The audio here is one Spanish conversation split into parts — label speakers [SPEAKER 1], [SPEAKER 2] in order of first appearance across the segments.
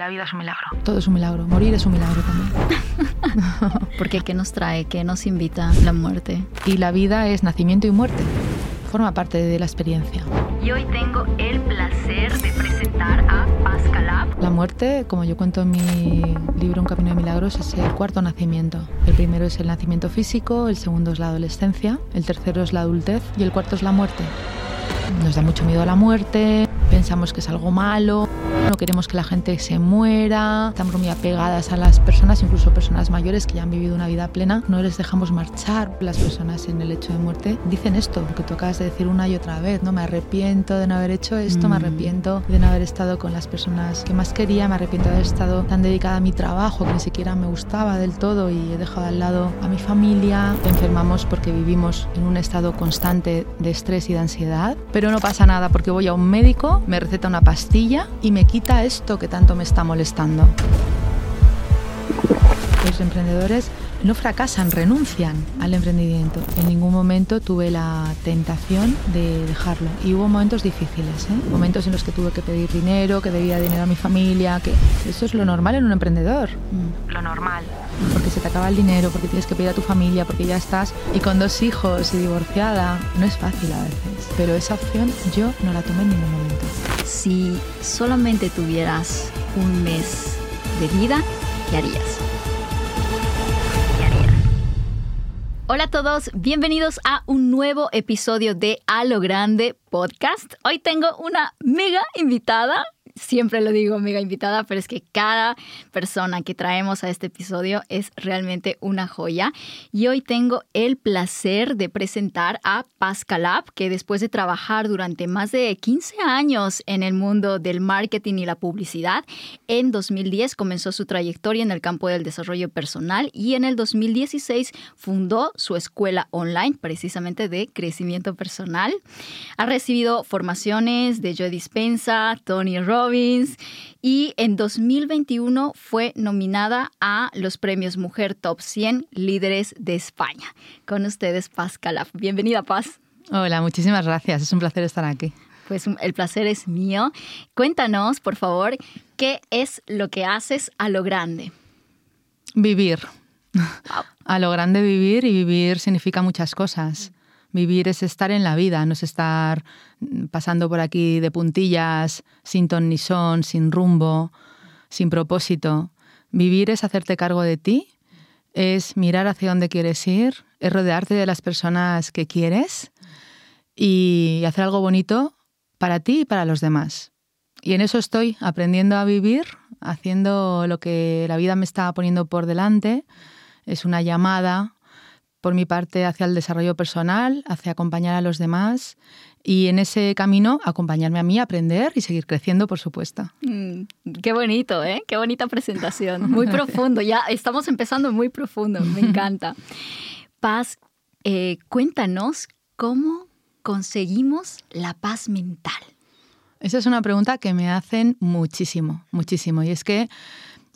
[SPEAKER 1] La vida es un milagro.
[SPEAKER 2] Todo es un milagro. Morir es un milagro también.
[SPEAKER 3] Porque ¿qué nos trae? ¿Qué nos invita la muerte?
[SPEAKER 2] Y la vida es nacimiento y muerte. Forma parte de la experiencia.
[SPEAKER 3] Y hoy tengo el placer de presentar a Pascalab.
[SPEAKER 2] La muerte, como yo cuento en mi libro Un camino de milagros, es el cuarto nacimiento. El primero es el nacimiento físico, el segundo es la adolescencia, el tercero es la adultez y el cuarto es la muerte. Nos da mucho miedo a la muerte, pensamos que es algo malo, no queremos que la gente se muera, estamos muy apegadas a las personas, incluso personas mayores que ya han vivido una vida plena, no les dejamos marchar. Las personas en el hecho de muerte dicen esto, que tú acabas de decir una y otra vez, ¿no? Me arrepiento de no haber hecho esto, me
[SPEAKER 3] Mm.
[SPEAKER 2] arrepiento de no haber estado con las personas que más quería, me arrepiento de haber estado tan dedicada a mi trabajo que ni siquiera me gustaba del todo y he dejado al lado a mi familia. Enfermamos porque vivimos en un estado constante de estrés y de ansiedad, pero no pasa nada porque voy a un médico, me receta una pastilla y me quita esto que tanto me está molestando. Los emprendedores no fracasan, renuncian al emprendimiento. En ningún momento tuve la tentación de dejarlo. Y hubo momentos difíciles, ¿eh? momentos en los que tuve que pedir dinero, que debía dinero a mi familia, que eso es lo normal en un emprendedor.
[SPEAKER 3] Mm.
[SPEAKER 1] Lo normal.
[SPEAKER 2] Porque se te acaba el dinero, porque tienes que pedir a tu familia, porque ya estás y con dos hijos y divorciada. No es fácil a veces, pero esa opción yo no la tomé en ningún momento.
[SPEAKER 3] Si solamente tuvieras un mes de vida, ¿qué harías? Hola a todos, bienvenidos a un nuevo episodio de A lo Grande Podcast. Hoy tengo una mega invitada. Siempre lo digo mega invitada, pero es que cada persona que traemos a este episodio es realmente una joya. Y hoy tengo el placer de presentar a Pascalab, que después de trabajar durante más de 15 años en el mundo del marketing y la publicidad, en 2010 comenzó su trayectoria en el campo del desarrollo personal y en el 2016 fundó su escuela online precisamente de crecimiento personal. Ha recibido formaciones de Joe Dispensa, Tony Robbins y en 2021 fue nominada a los premios Mujer Top 100 Líderes de España. Con ustedes, Paz Calaf. Bienvenida, Paz.
[SPEAKER 2] Hola, muchísimas gracias. Es un placer estar aquí.
[SPEAKER 3] Pues el placer es mío. Cuéntanos, por favor, qué es lo que haces a lo grande.
[SPEAKER 2] Vivir. A lo grande vivir y vivir significa muchas cosas. Vivir es estar en la vida, no es estar mm, pasando por aquí de puntillas, sin ton ni son, sin rumbo, sin propósito. Vivir es hacerte cargo de ti, es mirar hacia dónde quieres ir, es rodearte de las personas que quieres y hacer algo bonito para ti y para los demás. Y en eso estoy, aprendiendo a vivir, haciendo lo que la vida me está poniendo por delante. Es una llamada por mi parte hacia el desarrollo personal, hacia acompañar a los demás y en ese camino acompañarme a mí, aprender y seguir creciendo, por supuesto.
[SPEAKER 3] Mm, qué bonito, ¿eh? Qué bonita presentación. Muy profundo. Ya estamos empezando muy profundo. Me encanta. Paz, eh, cuéntanos cómo conseguimos la paz mental.
[SPEAKER 2] Esa es una pregunta que me hacen muchísimo, muchísimo. Y es que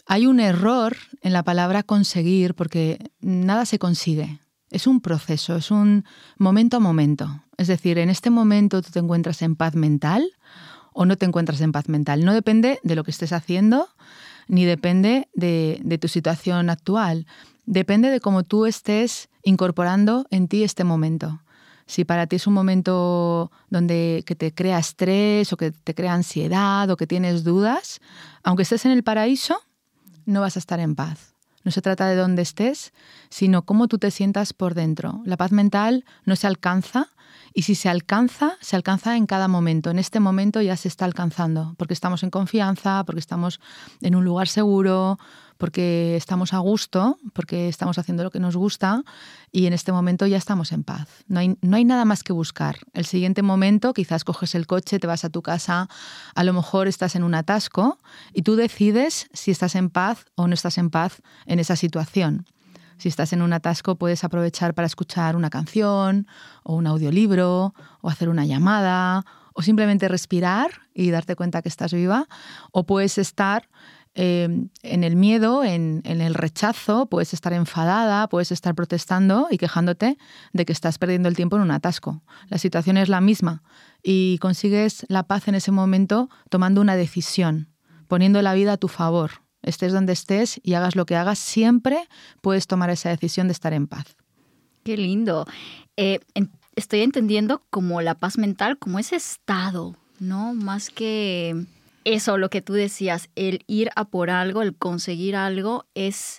[SPEAKER 2] hay un error en la palabra conseguir porque nada se consigue. Es un proceso, es un momento a momento. Es decir, en este momento tú te encuentras en paz mental o no te encuentras en paz mental. No depende de lo que estés haciendo ni depende de, tu situación actual. Depende de cómo tú estés incorporando en ti este momento. Si para ti es un momento donde que te crea estrés o que te crea ansiedad o que tienes dudas, aunque estés en el paraíso, no vas a estar en paz. No se trata de dónde estés, sino cómo tú te sientas por dentro. La paz mental no se alcanza y si se alcanza, se alcanza en cada momento. En este momento ya se está alcanzando, porque estamos en confianza, porque estamos en un lugar seguro, porque estamos a gusto, porque estamos haciendo lo que nos gusta y en este momento ya estamos en paz. No hay, no hay nada más que buscar. El siguiente momento, quizás coges el coche, te vas a tu casa, a lo mejor estás en un atasco y tú decides si estás en paz o no estás en paz en esa situación. Si estás en un atasco, puedes aprovechar para escuchar una canción o un audiolibro o hacer una llamada o simplemente respirar y darte cuenta que estás viva. O puedes estar eh, en el miedo, en, en, el rechazo, puedes estar enfadada, puedes estar protestando y quejándote de que estás perdiendo el tiempo en un atasco. La situación es la misma y consigues la paz en ese momento tomando una decisión. poniendo la vida a tu favor. Estés donde estés y hagas lo que hagas, siempre puedes tomar esa decisión de estar en paz.
[SPEAKER 3] Qué lindo. Eh, estoy entendiendo como la paz mental, como ese estado, ¿no? Más que eso, lo que tú decías, el ir a por algo, el conseguir algo, es,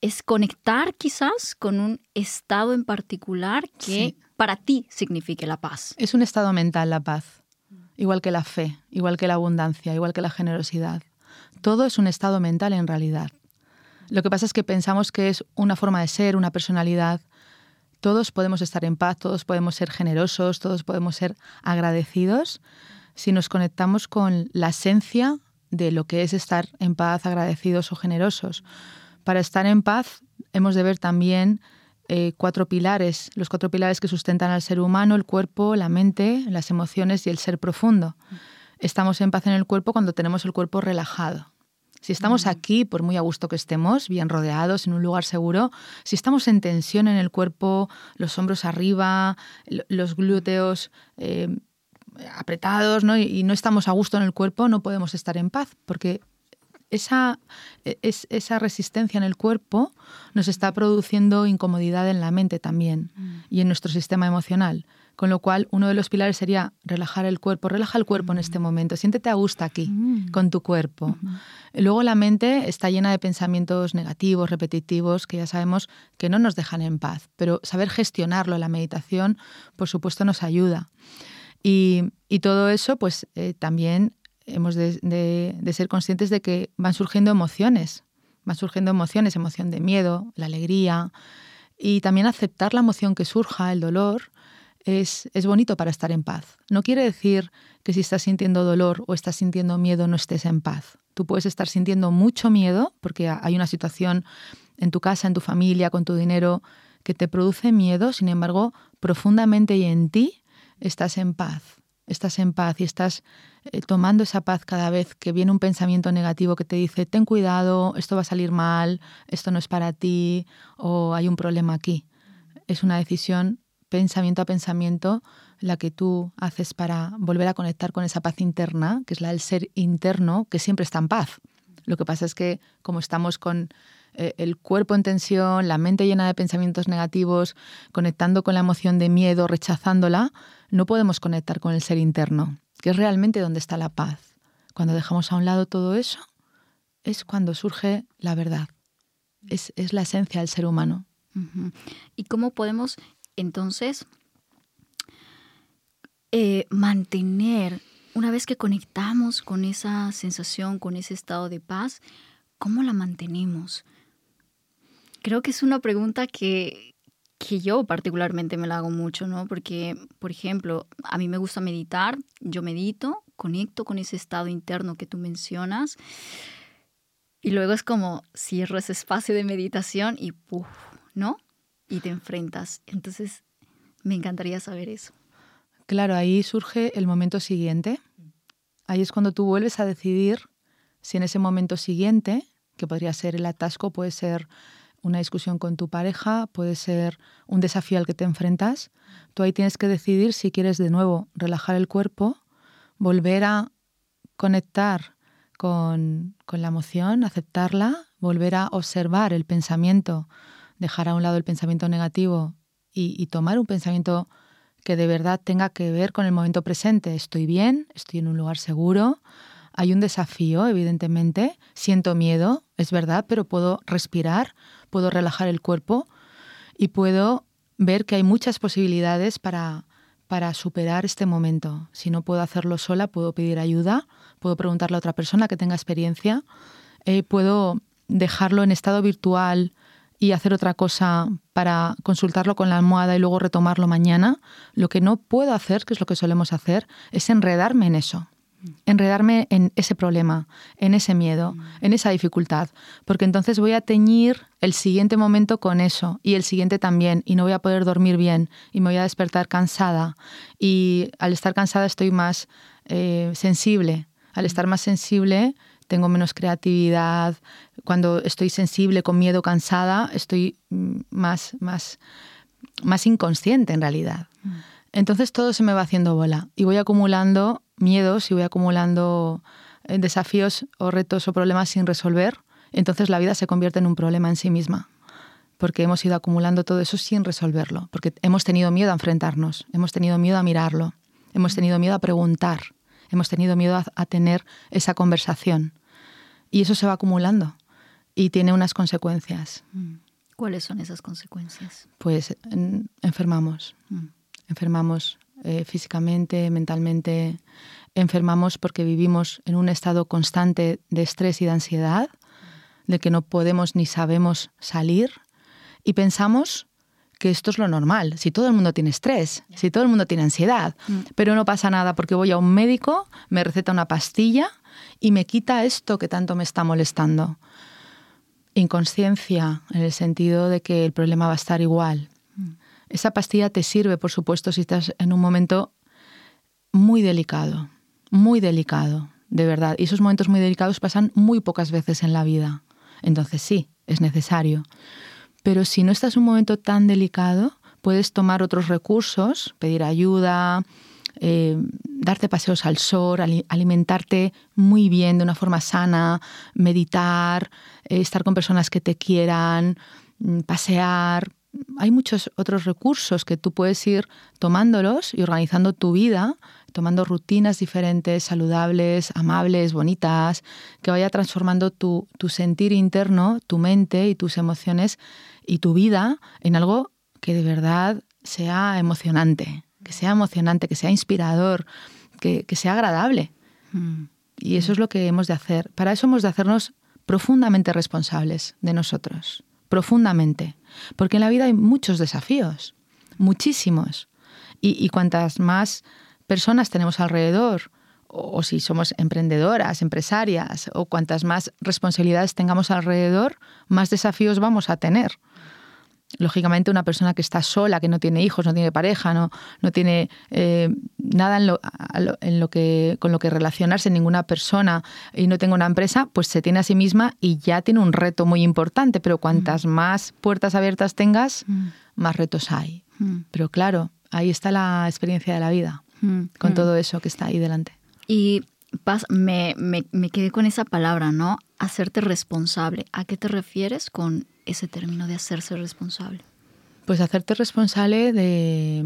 [SPEAKER 3] es conectar quizás con un estado en particular que para ti signifique la paz.
[SPEAKER 2] Es un estado mental la paz, igual que la fe, igual que la abundancia, igual que la generosidad. Todo es un estado mental en realidad. Lo que pasa es que pensamos que es una forma de ser, una personalidad. Todos podemos estar en paz, todos podemos ser generosos, todos podemos ser agradecidos si nos conectamos con la esencia de lo que es estar en paz, agradecidos o generosos. Para estar en paz hemos de ver también eh, cuatro pilares, los cuatro pilares que sustentan al ser humano, el cuerpo, la mente, las emociones y el ser profundo. Estamos en paz en el cuerpo cuando tenemos el cuerpo relajado. Si estamos aquí, por muy a gusto que estemos, bien rodeados, en un lugar seguro, si estamos en tensión en el cuerpo, los hombros arriba, los glúteos eh, apretados ¿no? Y, no estamos a gusto en el cuerpo, no podemos estar en paz, porque esa, e, esa resistencia en el cuerpo nos está produciendo incomodidad en la mente también mm. y en nuestro sistema emocional. Con lo cual, uno de los pilares sería relajar el cuerpo. Relaja el cuerpo en este mm. momento. Siéntete a gusto aquí, mm. con tu cuerpo. Luego la mente está llena de pensamientos negativos, repetitivos, que ya sabemos que no nos dejan en paz. Pero saber gestionarlo, la meditación, por supuesto, nos ayuda. Y, todo eso, pues eh, también hemos de, ser conscientes de que van surgiendo emociones, van surgiendo emociones, emoción de miedo, la alegría, y también aceptar la emoción que surja, el dolor, es, es, bonito para estar en paz. No quiere decir que si estás sintiendo dolor o estás sintiendo miedo no estés en paz. Tú puedes estar sintiendo mucho miedo porque hay una situación en tu casa, en tu familia, con tu dinero, que te produce miedo, sin embargo, profundamente y en ti estás en paz, estás en paz y estás eh, tomando esa paz cada vez que viene un pensamiento negativo que te dice, ten cuidado, esto va a salir mal, esto no es para ti o hay un problema aquí. Es una decisión pensamiento a pensamiento la que tú haces para volver a conectar con esa paz interna, que es la del ser interno, que siempre está en paz. Lo que pasa es que como estamos con el cuerpo en tensión, la mente llena de pensamientos negativos, conectando con la emoción de miedo, rechazándola, no podemos conectar con el ser interno, que es realmente donde está la paz. Cuando dejamos a un lado todo eso, es cuando surge la verdad. Es, la esencia del ser humano.
[SPEAKER 3] ¿Y cómo podemos entonces eh, mantener, una vez que conectamos con esa sensación, con ese estado de paz, cómo la mantenemos? Creo que es una pregunta que, que yo particularmente me la hago mucho, ¿no? Porque, por ejemplo, a mí me gusta meditar, yo medito, conecto con ese estado interno que tú mencionas, y luego es como cierro ese espacio de meditación y ¡puf! ¿no? Y te enfrentas. Entonces, me encantaría saber eso.
[SPEAKER 2] Claro, ahí surge el momento siguiente. Ahí es cuando tú vuelves a decidir si en ese momento siguiente, que podría ser el atasco, puede ser una discusión con tu pareja, puede ser un desafío al que te enfrentas. Tú ahí tienes que decidir si quieres de nuevo relajar el cuerpo, volver a conectar con, la emoción, aceptarla, volver a observar el pensamiento, dejar a un lado el pensamiento negativo y, y tomar un pensamiento que de verdad tenga que ver con el momento presente. Estoy bien, estoy en un lugar seguro, hay un desafío, evidentemente, siento miedo, es verdad, pero puedo respirar, puedo relajar el cuerpo y puedo ver que hay muchas posibilidades para, para superar este momento. Si no puedo hacerlo sola, puedo pedir ayuda, puedo preguntarle a otra persona que tenga experiencia, eh, puedo dejarlo en estado virtual y hacer otra cosa para consultarlo con la almohada y luego retomarlo mañana. Lo que no puedo hacer, que es lo que solemos hacer, es enredarme en eso enredarme en ese problema, en ese miedo, mm. en esa dificultad, porque entonces voy a teñir el siguiente momento con eso y el siguiente también y no voy a poder dormir bien y me voy a despertar cansada y al estar cansada estoy más eh, sensible, al estar más sensible tengo menos creatividad, cuando estoy sensible, con miedo, cansada, estoy mm, más, más, más inconsciente en realidad. Mm. Entonces todo se me va haciendo bola y voy acumulando miedos y voy acumulando eh, desafíos o retos o problemas sin resolver, entonces la vida se convierte en un problema en sí misma, porque hemos ido acumulando todo eso sin resolverlo, porque hemos tenido miedo a enfrentarnos, hemos tenido miedo a mirarlo, hemos tenido miedo a preguntar, hemos tenido miedo a, tener esa conversación. Y eso se va acumulando y tiene unas consecuencias.
[SPEAKER 3] Mm. ¿Cuáles son esas consecuencias?
[SPEAKER 2] Pues enfermamos, mm. enfermamos eh, físicamente, mentalmente, enfermamos porque vivimos en un estado constante de estrés y de ansiedad, de que no podemos ni sabemos salir y pensamos que esto es lo normal. Si todo el mundo tiene estrés, si todo el mundo tiene ansiedad, mm. pero no pasa nada porque voy a un médico, me receta una pastilla y me quita esto que tanto me está molestando. Inconsciencia, en el sentido de que el problema va a estar igual. Esa pastilla te sirve, por supuesto, si estás en un momento muy delicado, muy delicado, de verdad. Y esos momentos muy delicados pasan muy pocas veces en la vida. Entonces sí, es necesario. Pero si no estás en un momento tan delicado, puedes tomar otros recursos, pedir ayuda, eh, darte paseos al sol, alimentarte muy bien de una forma sana, meditar, eh, estar con personas que te quieran, mm, pasear. Hay muchos otros recursos que tú puedes ir tomándolos y organizando tu vida, tomando rutinas diferentes, saludables, amables, bonitas, que vaya transformando tu, tu sentir interno, tu mente y tus emociones y tu vida en algo que de verdad sea emocionante, que sea emocionante, que sea inspirador, que, sea agradable. Mm. Y eso es lo que hemos de hacer. Para eso hemos de hacernos profundamente responsables de nosotros, profundamente. Porque en la vida hay muchos desafíos, muchísimos. Y, y cuantas más personas tenemos alrededor, o si somos emprendedoras, empresarias, o cuantas más responsabilidades tengamos alrededor, más desafíos vamos a tener lógicamente una persona que está sola, que no tiene hijos, no tiene pareja, no, no tiene eh, nada en lo, en lo, que, con lo que relacionarse, ninguna persona y no tenga una empresa, pues se tiene a sí misma y ya tiene un reto muy importante, pero cuantas mm. más puertas abiertas tengas, mm. más retos hay. Mm. Pero claro, ahí está la experiencia de la vida, con todo eso que está ahí delante.
[SPEAKER 3] Y me, me, me quedé con esa palabra, ¿no? Hacerte responsable. ¿A qué te refieres con ese término de hacerse responsable?
[SPEAKER 2] Pues hacerte responsable de,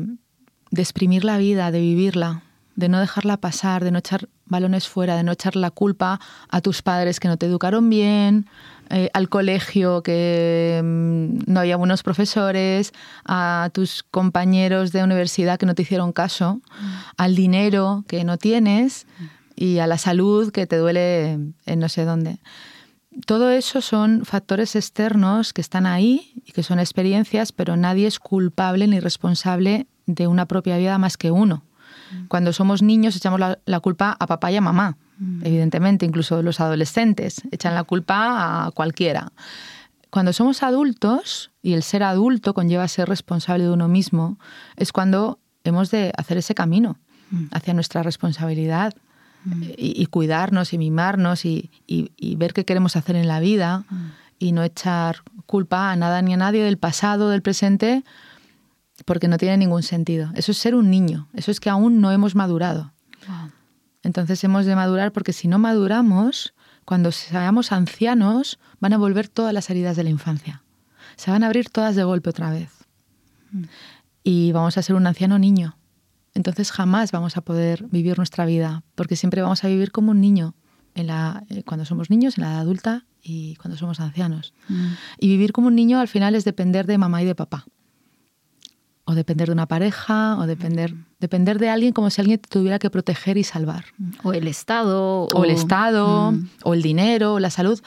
[SPEAKER 2] exprimir la vida, de vivirla, de no dejarla pasar, de no echar balones fuera, de no echar la culpa a tus padres que no te educaron bien, eh, al colegio que mm, no había buenos profesores, a tus compañeros de universidad que no te hicieron caso, mm. al dinero que no tienes y a la salud que te duele en no sé dónde todo eso son factores externos que están ahí y que son experiencias, pero nadie es culpable ni responsable de una propia vida más que uno. Mm. Cuando somos niños echamos la, culpa a papá y a mamá, mm. evidentemente, incluso los adolescentes echan la culpa a cualquiera. Cuando somos adultos, y el ser adulto conlleva ser responsable de uno mismo, es cuando hemos de hacer ese camino mm. hacia nuestra responsabilidad, y, cuidarnos y mimarnos y, ver qué queremos hacer en la vida y no echar culpa a nada ni a nadie del pasado, del presente, porque no tiene ningún sentido. Eso es ser un niño, eso es que aún no hemos madurado. Entonces hemos de madurar porque si no maduramos, cuando seamos ancianos, van a volver todas las heridas de la infancia. Se van a abrir todas de golpe otra vez. Mm. Y vamos a ser un anciano niño entonces jamás vamos a poder vivir nuestra vida, porque siempre vamos a vivir como un niño en la, eh, cuando somos niños, en la edad adulta y cuando somos ancianos. Mm. Y vivir como un niño al final es depender de mamá y de papá. O depender de una pareja, o depender, mm. depender de alguien como si alguien te tuviera que proteger y salvar.
[SPEAKER 3] O el Estado.
[SPEAKER 2] O, el Estado, mm. o el dinero, o la salud.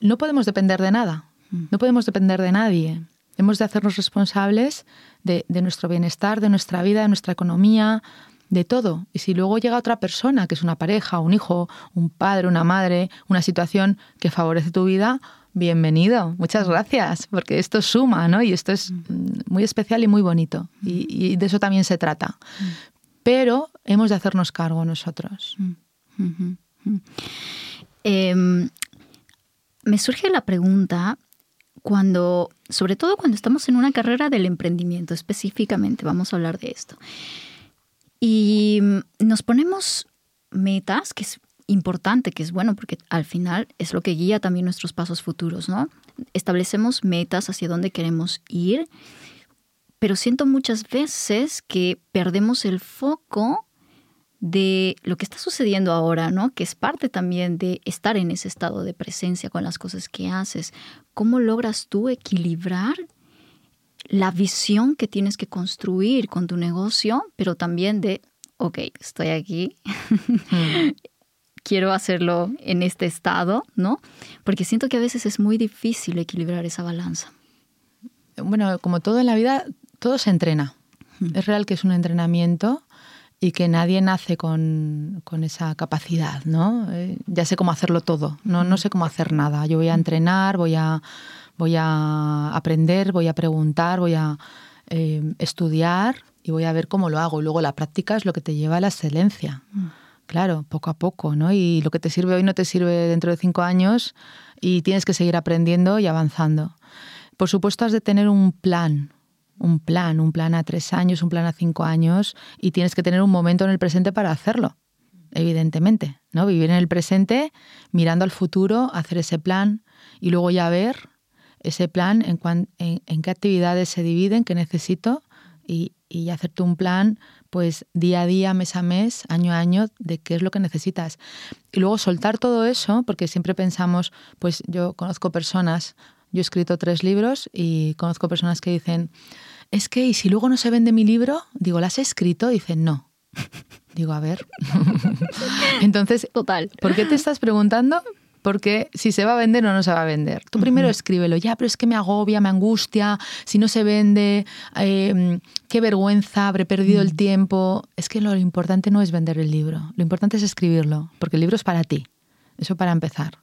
[SPEAKER 2] No podemos depender de nada. No podemos depender de nadie. Hemos de hacernos responsables de, nuestro bienestar, de nuestra vida, de nuestra economía, de todo. Y si luego llega otra persona, que es una pareja, un hijo, un padre, una madre, una situación que favorece tu vida, bienvenido, muchas gracias, porque esto suma, ¿no? Y esto es mm. muy especial y muy bonito. Y, de eso también se trata. Mm. Pero hemos de hacernos cargo nosotros.
[SPEAKER 3] Mm. Em, me surge la pregunta cuando, sobre todo cuando estamos en una carrera del emprendimiento específicamente, vamos a hablar de esto. Y nos ponemos metas, que es importante, que es bueno, porque al final es lo que guía también nuestros pasos futuros, ¿no? Establecemos metas hacia dónde queremos ir, pero siento muchas veces que perdemos el foco de lo que está sucediendo ahora, ¿no? Que es parte también de estar en ese estado de presencia con las cosas que haces. ¿Cómo logras tú equilibrar la visión que tienes que construir con tu negocio, pero también de, ok, estoy aquí, mm. quiero hacerlo en este estado, ¿no? Porque siento que a veces es muy difícil equilibrar esa balanza.
[SPEAKER 2] Bueno, como todo en la vida, todo se entrena. Mm. Es real que es un entrenamiento y que nadie nace con, esa capacidad, ¿no? Eh, ya sé cómo hacerlo todo, no, no sé cómo hacer nada. Yo voy a entrenar, voy a, voy a aprender, voy a preguntar, voy a eh, estudiar y voy a ver cómo lo hago. Y luego la práctica es lo que te lleva a la excelencia. Mm. Claro, poco a poco, ¿no? Y lo que te sirve hoy no te sirve dentro de cinco años y tienes que seguir aprendiendo y avanzando. Por supuesto, has de tener un plan, un plan, un plan a tres años, un plan a cinco años, y tienes que tener un momento en el presente para hacerlo, evidentemente, ¿no? Vivir en el presente, mirando al futuro, hacer ese plan y luego ya ver ese plan en, en, qué actividades se dividen, qué necesito y, y hacerte un plan pues día a día, mes a mes, año a año, de qué es lo que necesitas. Y luego soltar todo eso, porque siempre pensamos, pues yo conozco personas, yo he escrito tres libros y conozco personas que dicen, es que, ¿y si luego no se vende mi libro? Digo, ¿las he escrito? Dicen, no. Digo, a ver. Entonces,
[SPEAKER 3] total.
[SPEAKER 2] ¿Por qué te estás preguntando? Porque si se va a vender o no se va a vender. Tú primero escríbelo, ya, pero es que me agobia, me angustia, si no se vende, em, qué vergüenza, habré perdido el tiempo. Es que lo importante no es vender el libro, lo importante es escribirlo, porque el libro es para ti. Eso para empezar.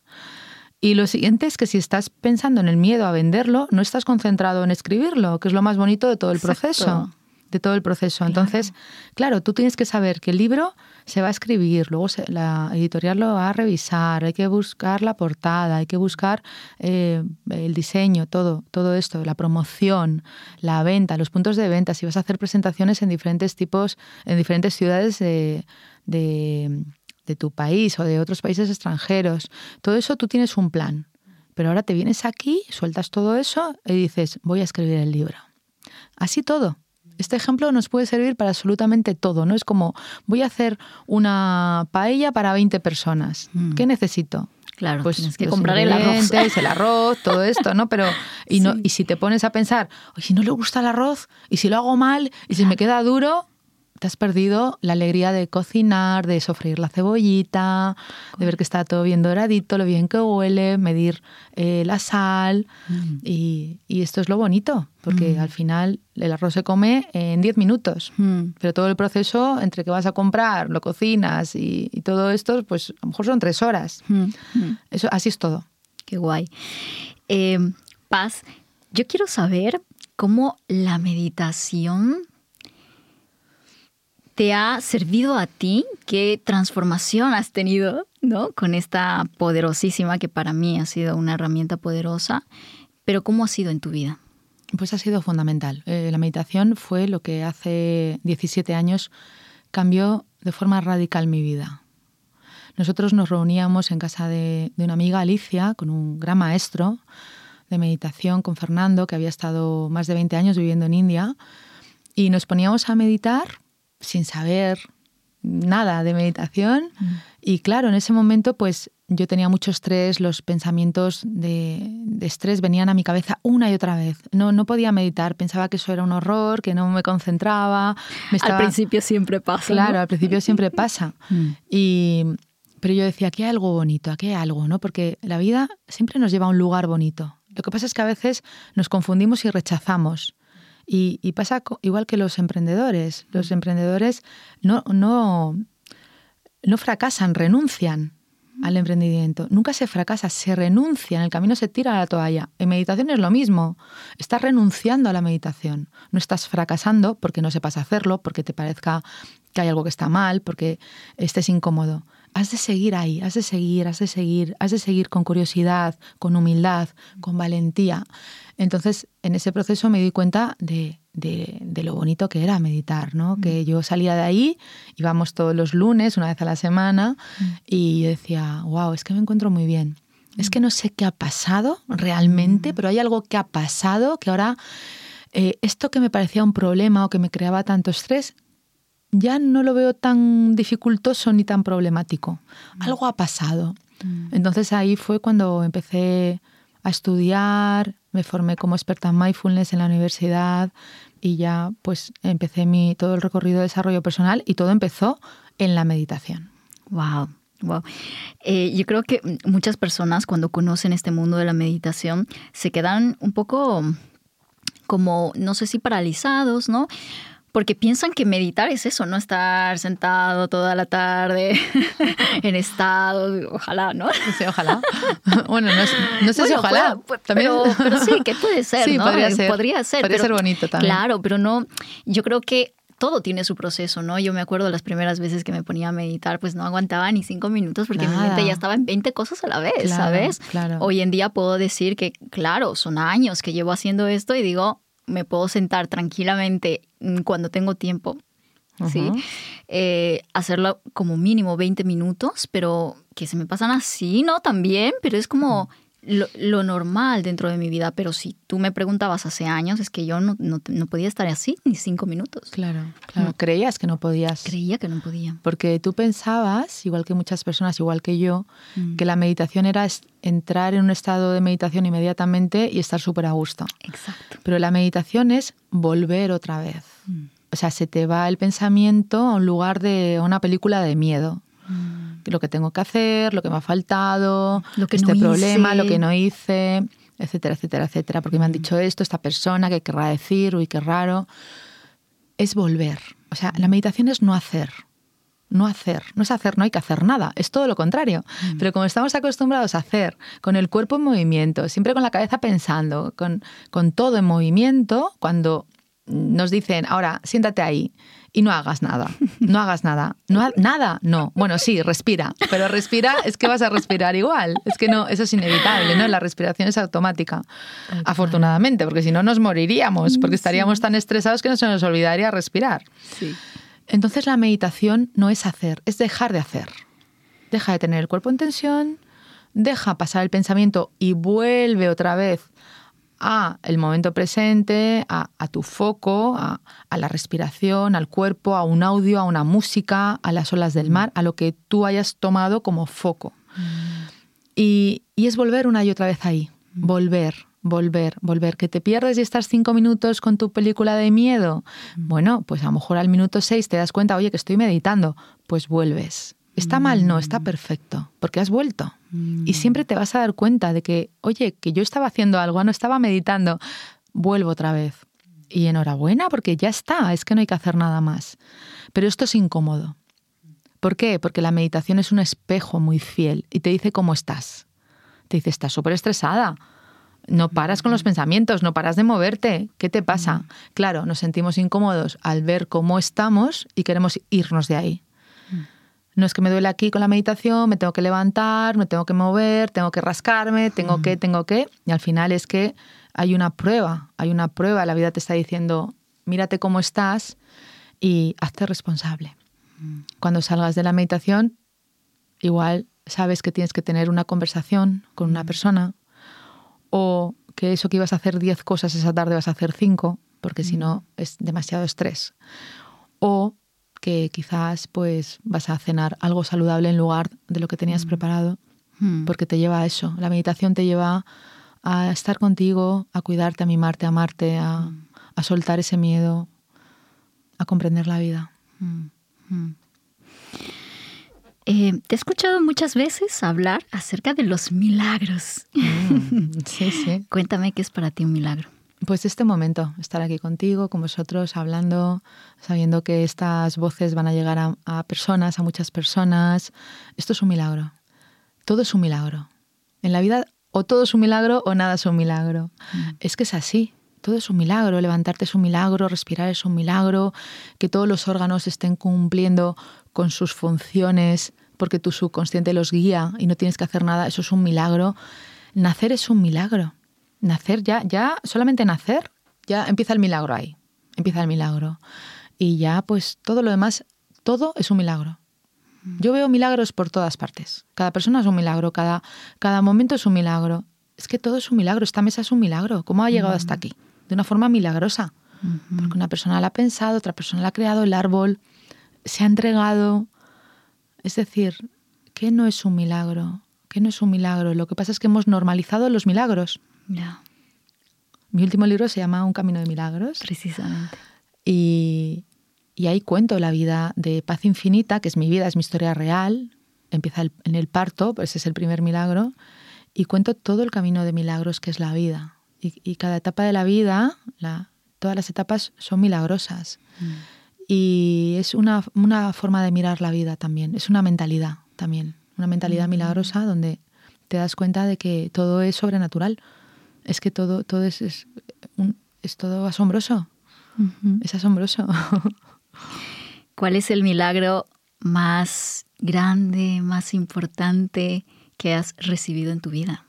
[SPEAKER 2] Y lo siguiente es que si estás pensando en el miedo a venderlo, no estás concentrado en escribirlo, que es lo más bonito de todo el proceso. De todo el proceso. Entonces, claro, tú tienes que saber que el libro se va a escribir, luego la editorial lo va a revisar, hay que buscar la portada, hay que buscar eh, el diseño, todo, todo esto, la promoción, la venta, los puntos de venta, si vas a hacer presentaciones en diferentes tipos, en diferentes ciudades de de tu país o de otros países extranjeros. Todo eso tú tienes un plan. Pero ahora te vienes aquí, sueltas todo eso y dices, voy a escribir el libro. Así todo. Este ejemplo nos puede servir para absolutamente todo, ¿no? Es como, voy a hacer una paella para 20 personas. Mm. ¿Qué necesito?
[SPEAKER 3] Claro,
[SPEAKER 2] pues
[SPEAKER 3] tienes que comprar el arroz.
[SPEAKER 2] el arroz, todo esto, ¿no? Pero y no y si te pones a pensar, si no le gusta el arroz y si lo hago mal y si me queda duro, te has perdido la alegría de cocinar, de sofreír la cebollita, de ver que está todo bien doradito, lo bien que huele, medir eh, la sal. Mm. Y, esto es lo bonito, porque mm. al final el arroz se come en 10 minutos, mm. pero todo el proceso entre que vas a comprar, lo cocinas y, todo esto, pues a lo mejor son tres horas. Eso, así es todo.
[SPEAKER 3] Qué guay. Em, Paz, yo quiero saber cómo la meditación te ha servido a ti? ¿Qué transformación has tenido ¿no? con esta poderosísima, que para mí ha sido una herramienta poderosa? Pero ¿cómo ha sido en tu vida?
[SPEAKER 2] Pues ha sido fundamental. Eh, la meditación fue lo que hace 17 años cambió de forma radical mi vida. Nosotros nos reuníamos en casa de, de una amiga, Alicia, con un gran maestro de meditación, con Fernando, que había estado más de 20 años viviendo en India, y nos poníamos a meditar sin saber nada de meditación. Mm. Y claro, en ese momento pues yo tenía mucho estrés, los pensamientos de, estrés venían a mi cabeza una y otra vez. No, no podía meditar, pensaba que eso era un horror, que no me concentraba.
[SPEAKER 3] Al principio siempre pasa.
[SPEAKER 2] Claro, al principio siempre pasa. Mm. Y, pero yo decía, aquí hay algo bonito, aquí hay algo, ¿no? Porque la vida siempre nos lleva a un lugar bonito. Lo que pasa es que a veces nos confundimos y rechazamos. Y, pasa igual que los emprendedores. Los emprendedores no, no, no fracasan, renuncian al emprendimiento. Nunca se fracasa, se renuncia, en el camino se tira a la toalla. En meditación es lo mismo. Estás renunciando a la meditación. No estás fracasando porque no sepas hacerlo, porque te parezca que hay algo que está mal, porque estés incómodo. Has de seguir ahí, has de seguir, has de seguir, has de seguir con curiosidad, con humildad, con valentía. Entonces, en ese proceso me di cuenta de, lo bonito que era meditar, ¿no? Que yo salía de ahí, íbamos todos los lunes, una vez a la semana, y yo decía, wow, es que me encuentro muy bien. Es que no sé qué ha pasado realmente, pero hay algo que ha pasado que ahora eh, esto que me parecía un problema o que me creaba tanto estrés, ya no lo veo tan dificultoso ni tan problemático. Algo ha pasado. Entonces ahí fue cuando empecé a estudiar, me formé como experta en mindfulness en la universidad y ya pues empecé mi, todo el recorrido de desarrollo personal y todo empezó en la meditación.
[SPEAKER 3] Wow. Wow. Eh, yo creo que muchas personas cuando conocen este mundo de la meditación se quedan un poco como, no sé si paralizados, ¿no? Porque piensan que meditar es eso, no estar sentado toda la tarde en estado, ojalá, ¿no?
[SPEAKER 2] Sí, ojalá. Bueno, no, sé si ojalá.
[SPEAKER 3] también. Pero, sí, que puede ser, sí, ¿no?
[SPEAKER 2] Podría ser.
[SPEAKER 3] Podría ser.
[SPEAKER 2] Podría ser bonito también.
[SPEAKER 3] Claro, pero no, yo creo que todo tiene su proceso, ¿no? Yo me acuerdo las primeras veces que me ponía a meditar, pues no aguantaba ni cinco minutos porque mi mente ya estaba en 20 cosas a la vez, ¿sabes?
[SPEAKER 2] Claro.
[SPEAKER 3] Hoy en día puedo decir que, claro, son años que llevo haciendo esto y digo, me puedo sentar tranquilamente mm, cuando tengo tiempo, ¿sí? Eh, hacerlo como mínimo 20 minutos, pero que se me pasan así, ¿no? También, pero es como lo, normal dentro de mi vida, pero si tú me preguntabas hace años, es que yo no, no, podía estar así ni cinco minutos.
[SPEAKER 2] Claro, claro. Creías que no podías.
[SPEAKER 3] Creía que no podía.
[SPEAKER 2] Porque tú pensabas, igual que muchas personas, igual que yo, mm. que la meditación era entrar en un estado de meditación inmediatamente y estar súper a gusto.
[SPEAKER 3] Exacto.
[SPEAKER 2] Pero la meditación es volver otra vez. Mm. O sea, se te va el pensamiento a un lugar de una película de miedo. Mm lo que tengo que hacer, lo que me ha faltado,
[SPEAKER 3] lo que
[SPEAKER 2] este
[SPEAKER 3] no
[SPEAKER 2] problema, lo que no hice, etcétera, etcétera, etcétera, porque me han dicho esto, esta persona, que querrá decir, uy, qué raro. Es volver. O sea, la meditación es no hacer. No hacer, no es hacer, no hay que hacer nada, es todo lo contrario. Mm. Pero como estamos acostumbrados a hacer, con el cuerpo en movimiento, siempre con la cabeza pensando, con, con todo en movimiento, cuando nos dicen, ahora siéntate ahí y no hagas nada, no hagas nada, no nada, no. Bueno, sí, respira, pero respira es que vas a respirar igual, es que no, eso es inevitable, ¿no? La respiración es automática, afortunadamente, porque si no nos moriríamos, porque estaríamos tan estresados que no se nos olvidaría respirar.
[SPEAKER 3] Sí.
[SPEAKER 2] Entonces la meditación no es hacer, es dejar de hacer. Deja de tener el cuerpo en tensión, deja pasar el pensamiento y vuelve otra vez a el momento presente, a, tu foco, a, la respiración, al cuerpo, a un audio, a una música, a las olas del mar, a lo que tú hayas tomado como foco. Y, es volver una y otra vez ahí, volver, volver, volver. Que te pierdes y estás cinco minutos con tu película de miedo. Bueno, pues a lo mejor al minuto seis te das cuenta, oye, que estoy meditando. Pues vuelves. ¿Está mal? No, está perfecto, porque has vuelto. Y siempre te vas a dar cuenta de que, oye, que yo estaba haciendo algo, no estaba meditando, vuelvo otra vez. Y enhorabuena, porque ya está, es que no hay que hacer nada más. Pero esto es incómodo. ¿Por qué? Porque la meditación es un espejo muy fiel y te dice cómo estás. Te dice, estás súper estresada, no paras con los pensamientos, no paras de moverte. ¿Qué te pasa? Claro, nos sentimos incómodos al ver cómo estamos y queremos irnos de ahí. No es que me duele aquí con la meditación, me tengo que levantar, me tengo que mover, tengo que rascarme, tengo que, tengo que. Y al final es que hay una prueba, hay una prueba. La vida te está diciendo, mírate cómo estás y hazte responsable. Cuando salgas de la meditación, igual sabes que tienes que tener una conversación con una persona o que eso que ibas a hacer 10 cosas esa tarde vas a hacer 5, porque si no es demasiado estrés. O que quizás pues vas a cenar algo saludable en lugar de lo que tenías mm. preparado, mm. porque te lleva a eso. La meditación te lleva a estar contigo, a cuidarte, a mimarte, a amarte, a, mm. a soltar ese miedo, a comprender la vida.
[SPEAKER 3] Eh, te he escuchado muchas veces hablar acerca de los milagros.
[SPEAKER 2] sí, sí.
[SPEAKER 3] Cuéntame qué es para ti un milagro.
[SPEAKER 2] Pues este momento, estar aquí contigo, con vosotros, hablando, sabiendo que estas voces van a llegar a, personas, a muchas personas. Esto es un milagro. Todo es un milagro. En la vida o todo es un milagro o nada es un milagro. Mm. Es que es así. Todo es un milagro. Levantarte es un milagro, respirar es un milagro, que todos los órganos estén cumpliendo con sus funciones porque tu subconsciente los guía y no tienes que hacer nada, eso es un milagro. Nacer es un milagro. Nacer ya, ya, solamente nacer, ya empieza el milagro ahí. Empieza el milagro. Y ya, pues todo lo demás, todo es un milagro. Yo veo milagros por todas partes. Cada persona es un milagro, cada, cada momento es un milagro. Es que todo es un milagro, esta mesa es un milagro. ¿Cómo ha llegado hasta aquí? De una forma milagrosa. Porque una persona la ha pensado, otra persona la ha creado, el árbol se ha entregado. Es decir, ¿qué no es un milagro? ¿Qué no es un milagro? Lo que pasa es que hemos normalizado los milagros. Mi último libro se llama Un camino de milagros.
[SPEAKER 3] Precisamente.
[SPEAKER 2] Y, y ahí cuento la vida de paz infinita, que es mi vida, es mi historia real. Empieza en el parto, pues ese es el primer milagro. Y cuento todo el camino de milagros que es la vida. Y, cada etapa de la vida, la, todas las etapas son milagrosas. Mm. Y es una, una, forma de mirar la vida también, es una mentalidad también, una mentalidad mm. milagrosa donde te das cuenta de que todo es sobrenatural. Es que todo, todo es, es, es todo asombroso. Es asombroso.
[SPEAKER 3] ¿Cuál es el milagro más grande, más importante que has recibido en tu vida?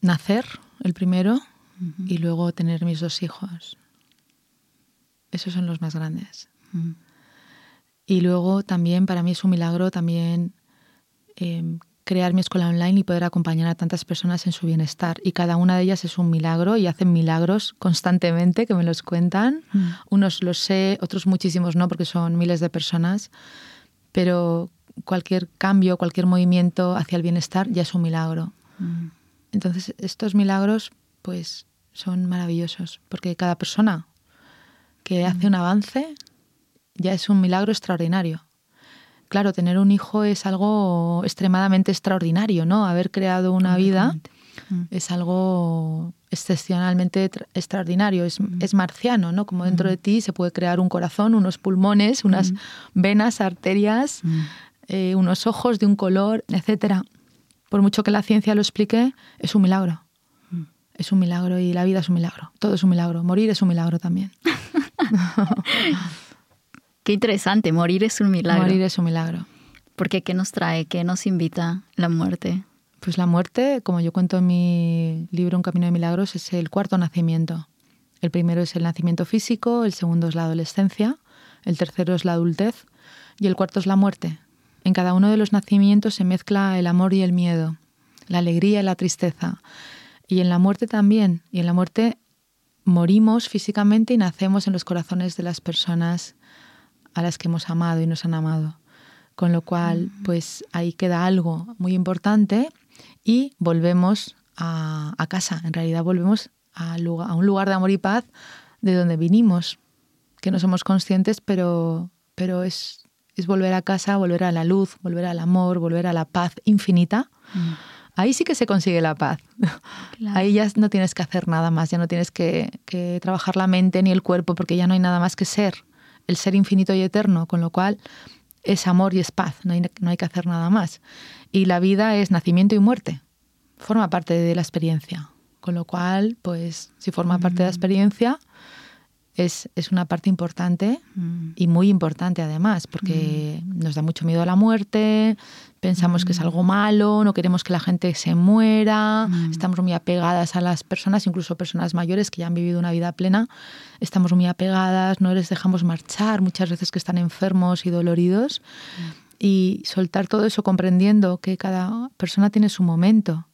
[SPEAKER 2] Nacer, el primero, y luego tener mis dos hijos. Esos son los más grandes. Y luego también para mí es un milagro también em, crear mi escuela online y poder acompañar a tantas personas en su bienestar. Y cada una de ellas es un milagro y hacen milagros constantemente que me los cuentan. Mm. Unos los sé, otros muchísimos no, porque son miles de personas. Pero cualquier cambio, cualquier movimiento hacia el bienestar ya es un milagro. Mm. Entonces, estos milagros, pues, son maravillosos, porque cada persona que hace mm. un avance ya es un milagro extraordinario claro, tener un hijo es algo extremadamente extraordinario, ¿no? Haber creado una vida es algo excepcionalmente extraordinario, es, mm. es, marciano, ¿no? Como dentro de ti se puede crear un corazón, unos pulmones, unas venas, arterias, eh, unos ojos de un color, etcétera. Por mucho que la ciencia lo explique, es un milagro. Es un milagro y la vida es un milagro. Todo es un milagro. Morir es un milagro también.
[SPEAKER 3] Qué interesante, morir es un milagro.
[SPEAKER 2] Morir es un milagro.
[SPEAKER 3] Porque ¿qué nos trae? ¿Qué nos invita la muerte?
[SPEAKER 2] Pues la muerte, como yo cuento en mi libro Un Camino de Milagros, es el cuarto nacimiento. El primero es el nacimiento físico, el segundo es la adolescencia, el tercero es la adultez y el cuarto es la muerte. En cada uno de los nacimientos se mezcla el amor y el miedo, la alegría y la tristeza. Y en la muerte también. Y en la muerte morimos físicamente y nacemos en los corazones de las personas a las que hemos amado y nos han amado. Con lo cual, pues ahí queda algo muy importante y volvemos a, casa. En realidad volvemos a, a, un lugar de amor y paz de donde vinimos, que no somos conscientes, pero, pero es, es volver a casa, volver a la luz, volver al amor, volver a la paz infinita. Mm. Ahí sí que se consigue la paz. Ahí ya no tienes que hacer nada más, ya no tienes que, que trabajar la mente ni el cuerpo, porque ya no hay nada más que ser el ser infinito y eterno, con lo cual es amor y es paz, no hay, no hay que hacer nada más. Y la vida es nacimiento y muerte, forma parte de la experiencia, con lo cual, pues si forma parte de la mm. experiencia, es, es, una parte importante mm. y muy importante además, porque mm. nos da mucho miedo a la muerte, pensamos que es algo malo, no queremos que la gente se muera, estamos muy apegadas a las personas, incluso personas mayores que ya han vivido una vida plena, estamos muy apegadas, no les dejamos marchar muchas veces que están enfermos y doloridos. Y soltar todo eso comprendiendo que cada persona tiene su momento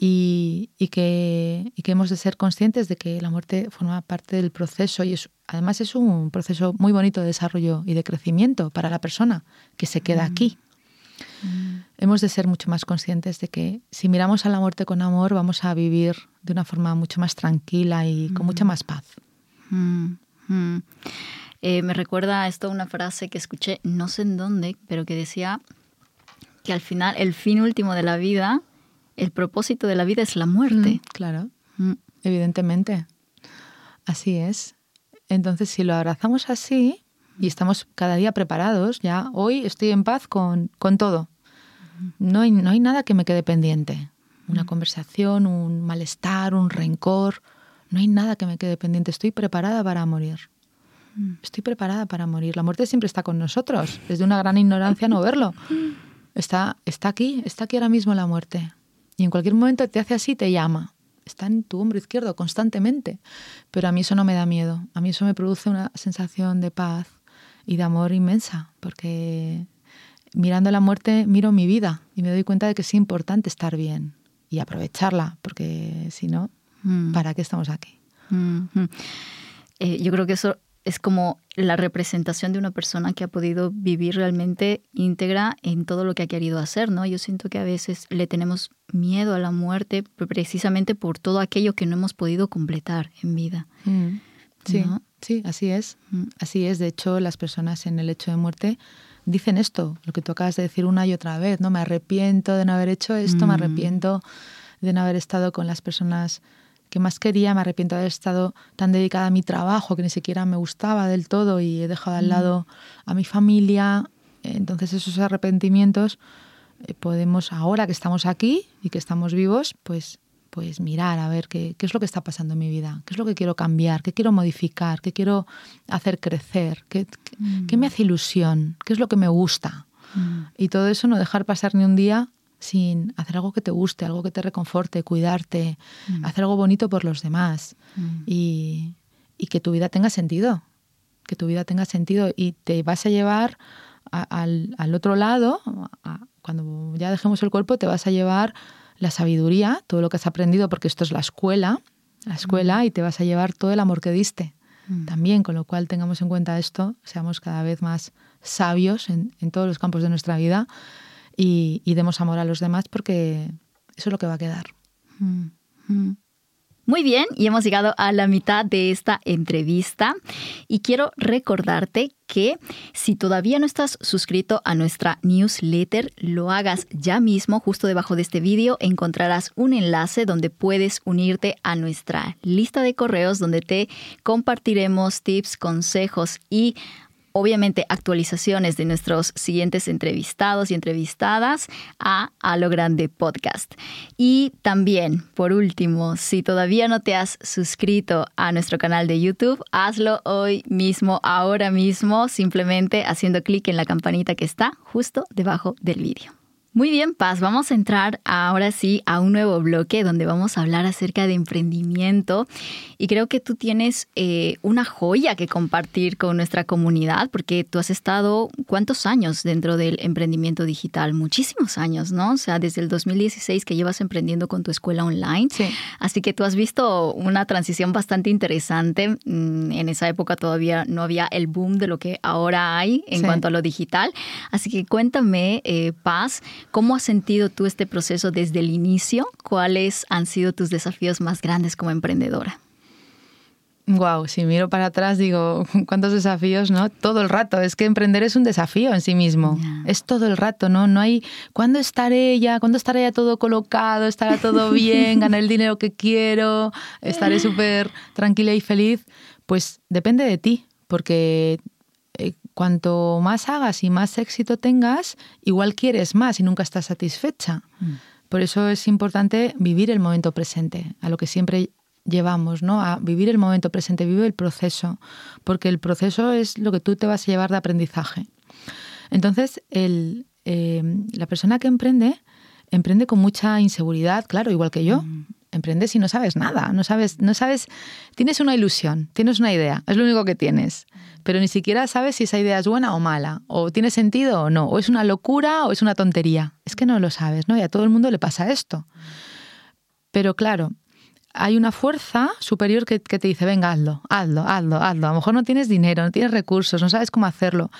[SPEAKER 2] y, que, que, hemos de ser conscientes de que la muerte forma parte del proceso y es, además es un proceso muy bonito de desarrollo y de crecimiento para la persona que se queda aquí. Mm. Hemos de ser mucho más conscientes de que si miramos a la muerte con amor vamos a vivir de una forma mucho más tranquila y con mucha mm. más paz.
[SPEAKER 3] Mm, eh, me recuerda esto una frase que escuché, no sé en dónde, pero que decía que al final el fin último de la vida el propósito de la vida es la muerte.
[SPEAKER 2] Claro, evidentemente. Así es. Entonces, si lo abrazamos así y estamos cada día preparados, ya hoy estoy en paz con, todo. No hay, no hay nada que me quede pendiente. Una conversación, un malestar, un rencor. No hay nada que me quede pendiente. Estoy preparada para morir. Estoy preparada para morir. La muerte siempre está con nosotros. Es de una gran ignorancia no verlo. Está, está aquí, está aquí ahora mismo la muerte. Y en cualquier momento te hace así, te llama. Está en tu hombro izquierdo constantemente. Pero a mí eso no me da miedo. A mí eso me produce una sensación de paz y de amor inmensa. Porque mirando la muerte miro mi vida y me doy cuenta de que es importante estar bien y aprovecharla. Porque si no, mm. ¿para qué estamos aquí?
[SPEAKER 3] Mm-hmm. Eh, yo creo que eso es como la representación de una persona que ha podido vivir realmente íntegra en todo lo que ha querido hacer, ¿no? Yo siento que a veces le tenemos miedo a la muerte precisamente por todo aquello que no hemos podido completar en vida. Mm.
[SPEAKER 2] Sí, sí, así es. Mm. Así es. De hecho, las personas en el hecho de muerte dicen esto, lo que tú acabas de decir una y otra vez, ¿no? Me arrepiento de no haber hecho esto, me mm. arrepiento de no haber estado con las personas que más quería, me arrepiento de haber estado tan dedicada a mi trabajo que ni siquiera me gustaba del todo y he dejado al mm. lado a mi familia. Entonces esos arrepentimientos eh, podemos, ahora que estamos aquí y que estamos vivos, pues, pues mirar a ver qué, qué, es lo que está pasando en mi vida, qué es lo que quiero cambiar, qué quiero modificar, qué quiero hacer crecer, qué, qué me mm. hace ilusión, qué es lo que me gusta. Mm. Y todo eso no dejar pasar ni un día sin hacer algo que te guste, algo que te reconforte, cuidarte, mm. hacer algo bonito por los demás mm. y, que tu vida tenga sentido, que tu vida tenga sentido y te vas a llevar al, otro lado, cuando ya dejemos el cuerpo, te vas a llevar la sabiduría, todo lo que has aprendido, porque esto es la escuela, la escuela, mm. y te vas a llevar todo el amor que diste. También, con lo cual tengamos en cuenta esto, seamos cada vez más sabios en, en todos los campos de nuestra vida y, demos amor a los demás porque eso es lo que va a quedar. Mm,
[SPEAKER 3] mm. Muy bien, y hemos llegado a la mitad de esta entrevista y quiero recordarte que si todavía no estás suscrito a nuestra newsletter, lo hagas ya mismo. Justo debajo de este vídeo encontrarás un enlace donde puedes unirte a nuestra lista de correos donde te compartiremos tips, consejos y obviamente actualizaciones de nuestros siguientes entrevistados y entrevistadas a A lo Grande Podcast. Y también, por último, si todavía no te has suscrito a nuestro canal de YouTube, hazlo hoy mismo, ahora mismo, simplemente haciendo clic en la campanita que está justo debajo del vídeo. Muy bien, Paz, vamos a entrar ahora sí a un nuevo bloque donde vamos a hablar acerca de emprendimiento y creo que tú tienes eh, una joya que compartir con nuestra comunidad porque tú has estado cuántos años dentro del emprendimiento digital, muchísimos años, ¿no? O sea, desde el 2016 que llevas emprendiendo con tu escuela online, sí. así que tú has visto una transición bastante interesante. Mm, en esa época todavía no había el boom de lo que ahora hay en cuanto a lo digital, así que cuéntame, eh, Paz, ¿Cómo has sentido tú este proceso desde el inicio? ¿Cuáles han sido tus desafíos más grandes como emprendedora?
[SPEAKER 2] Wow, si miro para atrás digo, cuántos desafíos, ¿no? Todo el rato. Es que emprender es un desafío en sí mismo. Es todo el rato, ¿no? No hay, ¿cuándo estaré ya? ¿Cuándo estaré ya todo colocado? ¿Estará todo bien? ¿Ganar el dinero que quiero? ¿Estaré súper tranquila y feliz? Pues depende de ti, porque cuanto más hagas y más éxito tengas, igual quieres más y nunca estás satisfecha. Mm. Por eso es importante vivir el momento presente, a lo que siempre llevamos, ¿no? A vivir el momento presente, vive el proceso, porque el proceso es lo que tú te vas a llevar de aprendizaje. Entonces, el, eh, la persona que emprende, emprende con mucha inseguridad, claro, igual que yo. Mm emprendes y no sabes nada, no sabes, no sabes, tienes una ilusión, tienes una idea, es lo único que tienes, pero ni siquiera sabes si esa idea es buena o mala, o tiene sentido o no, o es una locura o es una tontería. Es que no lo sabes, ¿no? Y a todo el mundo le pasa esto. Pero claro, hay una fuerza superior que, te dice, venga, hazlo, hazlo, hazlo, hazlo. A lo mejor no tienes dinero, no tienes recursos, no sabes cómo hacerlo.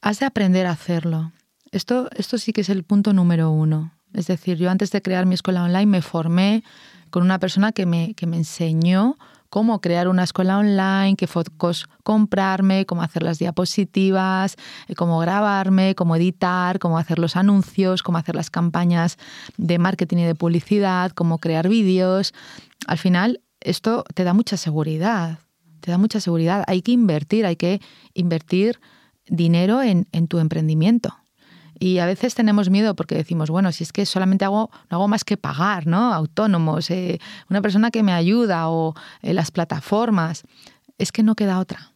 [SPEAKER 2] Has de aprender a hacerlo. Esto, esto sí que es el punto número uno. Es decir, yo antes de crear mi escuela online me formé con una persona que me, que me enseñó cómo crear una escuela online, qué fotos comprarme, cómo hacer las diapositivas, eh, cómo grabarme, cómo editar, cómo hacer los anuncios, cómo hacer las campañas de marketing y de publicidad, cómo crear vídeos. Al final, esto te da mucha seguridad, te da mucha seguridad. Hay que invertir, hay que invertir dinero en, en tu emprendimiento. Y a veces tenemos miedo porque decimos, bueno, si es que solamente hago, no hago más que pagar, ¿no? Autónomos, eh, una persona que me ayuda o eh, las plataformas. Es que no queda otra.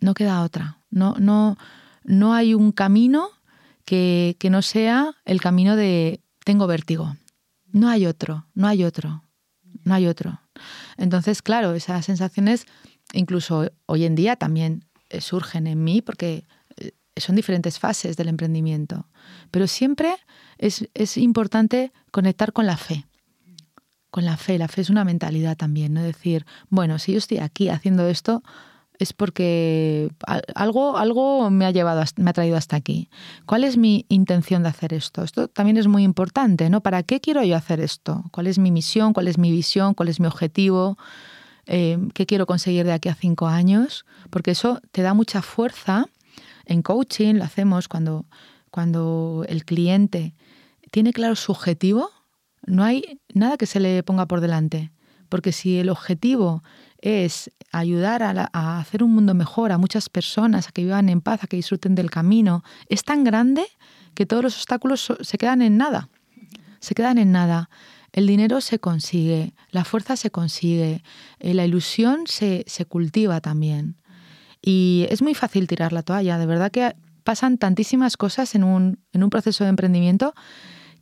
[SPEAKER 2] No queda otra. No, no, no hay un camino que, que no sea el camino de tengo vértigo. No hay otro, no hay otro, no hay otro. Entonces, claro, esas sensaciones incluso hoy en día también eh, surgen en mí porque son diferentes fases del emprendimiento. Pero siempre es, es importante conectar con la fe con la fe. La fe es una mentalidad también, ¿no? Decir, bueno, si yo estoy aquí haciendo esto, es porque algo, algo me ha llevado, me ha traído hasta aquí. ¿Cuál es mi intención de hacer esto? Esto también es muy importante, ¿no? ¿Para qué quiero yo hacer esto? ¿Cuál es mi misión? ¿Cuál es mi visión? ¿Cuál es mi objetivo? Eh, ¿Qué quiero conseguir de aquí a cinco años? Porque eso te da mucha fuerza. En coaching lo hacemos cuando, cuando el cliente tiene claro su objetivo, no hay nada que se le ponga por delante. Porque si el objetivo es ayudar a, hacer un mundo mejor a muchas personas, a que vivan en paz, a que disfruten del camino, es tan grande que todos los obstáculos se quedan en nada. Se quedan en nada. El dinero se consigue, la fuerza se consigue, eh, la ilusión se, se cultiva también. Y es muy fácil tirar la toalla. De verdad que pasan tantísimas cosas en un, en un proceso de emprendimiento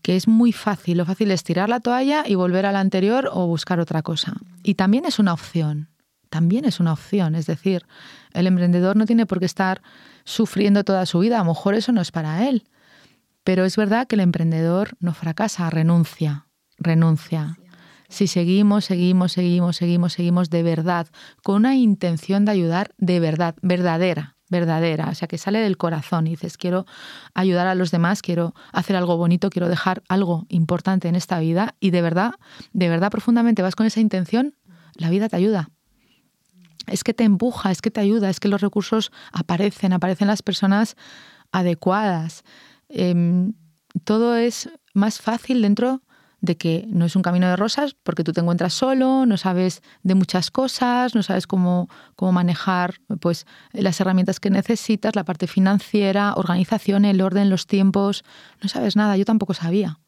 [SPEAKER 2] que es muy fácil. Lo fácil es tirar la toalla y volver a la anterior o buscar otra cosa. Y también es una opción. También es una opción. Es decir, el emprendedor no tiene por qué estar sufriendo toda su vida. A lo mejor eso no es para él. Pero es verdad que el emprendedor no fracasa, renuncia, renuncia. Si seguimos, seguimos, seguimos, seguimos, seguimos de verdad, con una intención de ayudar de verdad, verdadera, verdadera, o sea, que sale del corazón y dices, quiero ayudar a los demás, quiero hacer algo bonito, quiero dejar algo importante en esta vida y de verdad, de verdad profundamente vas con esa intención, la vida te ayuda. Es que te empuja, es que te ayuda, es que los recursos aparecen, aparecen las personas adecuadas. Em, todo es más fácil dentro de que no es un camino de rosas porque tú te encuentras solo, no sabes de muchas cosas, no sabes cómo, cómo manejar pues, las herramientas que necesitas, la parte financiera, organización, el orden, los tiempos, no sabes nada, yo tampoco sabía.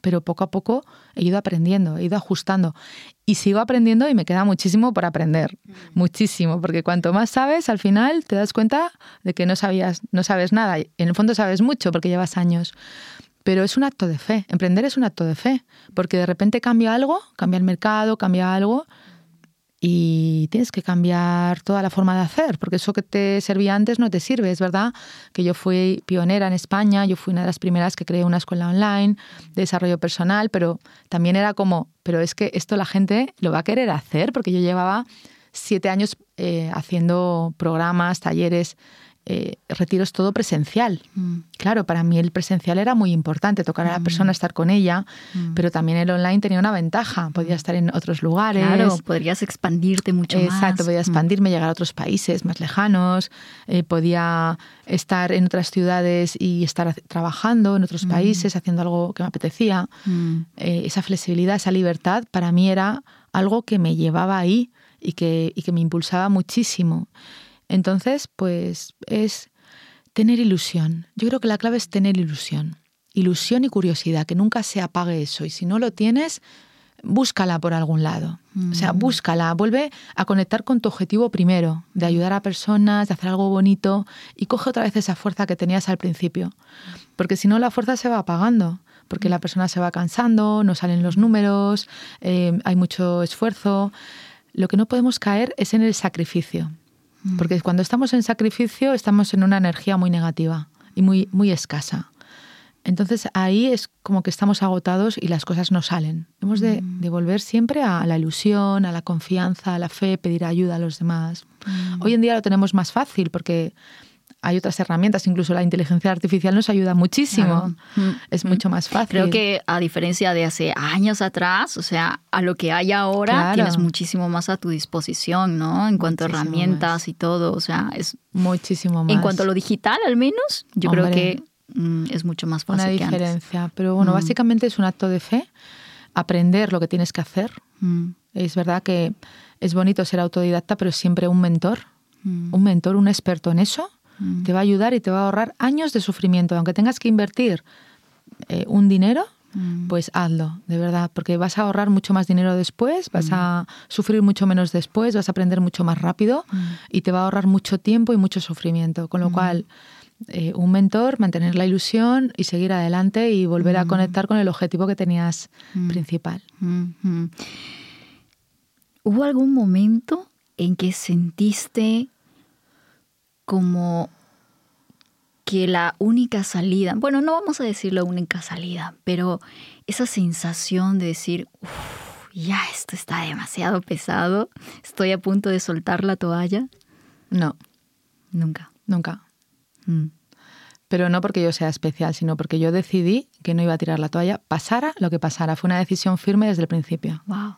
[SPEAKER 2] Pero poco a poco he ido aprendiendo, he ido ajustando. Y sigo aprendiendo y me queda muchísimo por aprender. Mm. Muchísimo. Porque cuanto más sabes, al final te das cuenta de que no sabías, no sabes nada. En el fondo sabes mucho porque llevas años. Pero es un acto de fe. Emprender es un acto de fe, porque de repente cambia algo, cambia el mercado, cambia algo, y tienes que cambiar toda la forma de hacer, porque eso que te servía antes no te sirve. Es verdad que yo fui pionera en España, yo fui una de las primeras que creé una escuela online de desarrollo personal, pero también era como, pero es que esto la gente lo va a querer hacer, porque yo llevaba siete años eh, haciendo programas, talleres eh, retiros todo presencial. Mm. Claro, para mí el presencial era muy importante, tocar a la mm. persona, estar con ella, mm. pero también el online tenía una ventaja, podía estar en otros lugares.
[SPEAKER 3] Claro, podrías expandirte mucho
[SPEAKER 2] más. Exacto, podía expandirme, llegar a otros países más lejanos, eh, podía estar en otras ciudades y estar trabajando en otros países, haciendo algo que me apetecía. Eh, esa flexibilidad, esa libertad, para mí era algo que me llevaba ahí y que, y que me impulsaba muchísimo. Entonces, pues es tener ilusión. Yo creo que la clave es tener ilusión. Ilusión y curiosidad, que nunca se apague eso. Y si no lo tienes, búscala por algún lado. O sea, mm. búscala, vuelve a conectar con tu objetivo primero, de ayudar a personas, de hacer algo bonito y coge otra vez esa fuerza que tenías al principio. Porque si no, la fuerza se va apagando, porque la persona se va cansando, no salen los números, eh, hay mucho esfuerzo. Lo que no podemos caer es en el sacrificio. Mm. Porque cuando estamos en sacrificio estamos en una energía muy negativa y muy, muy escasa. Entonces ahí es como que estamos agotados y las cosas no salen. Hemos de, mm. de volver siempre a la ilusión, a la confianza, a la fe, pedir ayuda a los demás. Mm. Hoy en día lo tenemos más fácil porque hay otras herramientas, incluso la inteligencia artificial nos ayuda muchísimo. Mm. Es mucho más fácil.
[SPEAKER 3] Creo que a diferencia de hace años atrás, o sea, a lo que hay ahora, tienes muchísimo más a tu disposición, ¿no? En cuanto a herramientas y todo, o sea, es
[SPEAKER 2] muchísimo más.
[SPEAKER 3] En cuanto a lo digital, al menos, yo creo que mm, es mucho más fácil.
[SPEAKER 2] Una diferencia, pero bueno, mm. básicamente es un acto de fe, aprender lo que tienes que hacer. Es verdad que es bonito ser autodidacta, pero siempre un mentor, un mentor, un experto en eso te va a ayudar y te va a ahorrar años de sufrimiento. Aunque tengas que invertir eh, un dinero, mm. pues hazlo, de verdad, porque vas a ahorrar mucho más dinero después, vas a sufrir mucho menos después, vas a aprender mucho más rápido y te va a ahorrar mucho tiempo y mucho sufrimiento. Con lo cual, eh, un mentor, mantener la ilusión y seguir adelante y volver a conectar con el objetivo que tenías principal.
[SPEAKER 3] ¿Hubo algún momento en que sentiste como que la única salida, bueno, no vamos a decir la única salida, pero esa sensación de decir, ya esto está demasiado pesado, estoy a punto de soltar la toalla.
[SPEAKER 2] No.
[SPEAKER 3] Nunca.
[SPEAKER 2] Nunca. Mm. Pero no porque yo sea especial, sino porque yo decidí que no iba a tirar la toalla, pasara lo que pasara. Fue una decisión firme desde el principio.
[SPEAKER 3] Wow.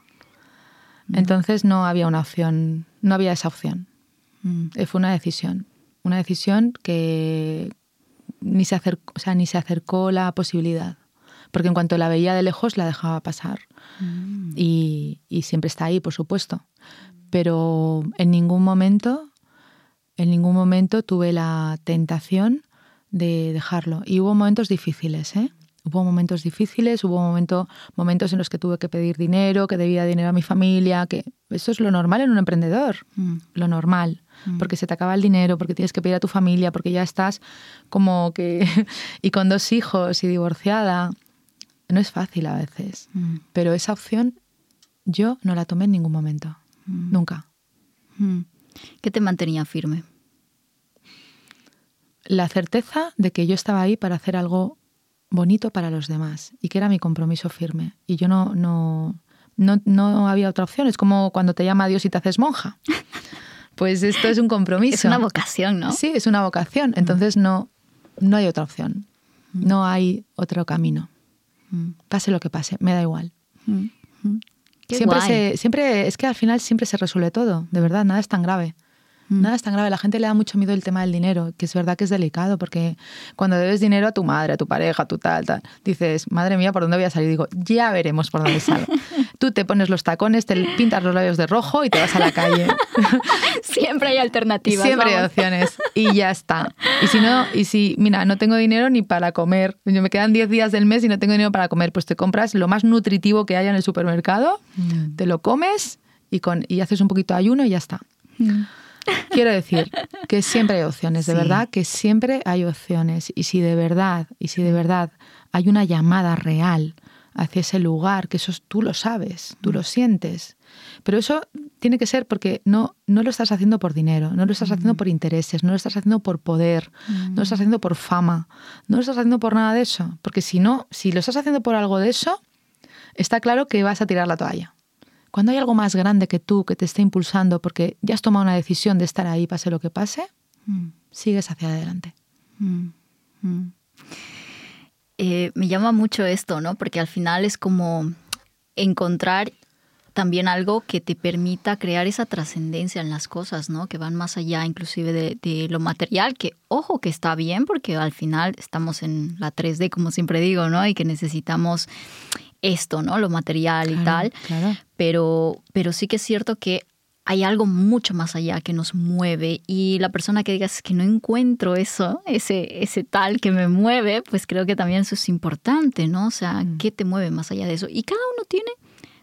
[SPEAKER 2] Entonces no había una opción, no había esa opción. Mm. Eh, fue una decisión. Una decisión que, ni se, acercó, o sea, ni se acercó la posibilidad. Porque en cuanto la veía de lejos, la dejaba pasar. Mm. Y, y, siempre está ahí, por supuesto. Pero en ningún momento, en ningún momento tuve la tentación de dejarlo. Y hubo momentos difíciles, ¿eh? Hubo momentos difíciles, hubo momento, momentos en los que tuve que pedir dinero, que debía dinero a mi familia, que eso es lo normal en un emprendedor, mm. lo normal, mm. porque se te acaba el dinero, porque tienes que pedir a tu familia, porque ya estás como que... y con dos hijos y divorciada. No es fácil a veces, mm. pero esa opción yo no la tomé en ningún momento, nunca.
[SPEAKER 3] ¿Qué te mantenía firme?
[SPEAKER 2] La certeza de que yo estaba ahí para hacer algo bonito para los demás y que era mi compromiso firme. Y yo no, no, no, había otra opción. Es como cuando te llama Dios y te haces monja. Pues esto es un compromiso.
[SPEAKER 3] Es una vocación, ¿no?
[SPEAKER 2] Sí, es una vocación. Mm. Entonces no, no hay otra opción. Mm. No hay otro camino. Mm. Pase lo que pase, me da igual. Siempre, siempre, es que al final siempre se resuelve todo, de verdad, nada es tan grave. Nada es tan grave. La gente le da mucho miedo el tema del dinero, que es verdad que es delicado, porque cuando debes dinero a tu madre, a tu pareja, a tu tal, tal, dices, madre mía, ¿por dónde voy a salir? Digo, ya veremos por dónde salgo. Tú te pones los tacones, te pintas los labios de rojo y te vas a la calle.
[SPEAKER 3] Siempre hay alternativas.
[SPEAKER 2] Siempre hay opciones. Y ya está. Y si no, y si, mira, no tengo dinero ni para comer, me quedan 10 días del mes y no tengo dinero para comer, pues te compras lo más nutritivo que haya en el supermercado, mm. te lo comes y, con, y haces un poquito de ayuno y ya está. Mm. Quiero decir que siempre hay opciones, de verdad, que siempre hay opciones. Y si de verdad, y si de verdad hay una llamada real hacia ese lugar, que eso tú lo sabes, tú lo sientes. Pero eso tiene que ser porque no, no lo estás haciendo por dinero, no lo estás haciendo por intereses, no lo estás haciendo por poder, no lo estás haciendo por fama, no lo estás haciendo por nada de eso. Porque si no, si lo estás haciendo por algo de eso, está claro que vas a tirar la toalla. Cuando hay algo más grande que tú que te esté impulsando porque ya has tomado una decisión de estar ahí, pase lo que pase, mm. sigues hacia adelante. Mm.
[SPEAKER 3] Mm. Eh, me llama mucho esto, ¿no? Porque al final es como encontrar también algo que te permita crear esa trascendencia en las cosas, ¿no? Que van más allá inclusive de, de, lo material, que ojo que está bien porque al final estamos en la 3D, como siempre digo, ¿no? Y que necesitamos esto, ¿no? Lo material y tal. Pero, pero sí que es cierto que hay algo mucho más allá que nos mueve y la persona que digas que no encuentro eso, ese, ese tal que me mueve, pues creo que también eso es importante, ¿no? O sea. ¿qué te mueve más allá de eso? Y cada uno tiene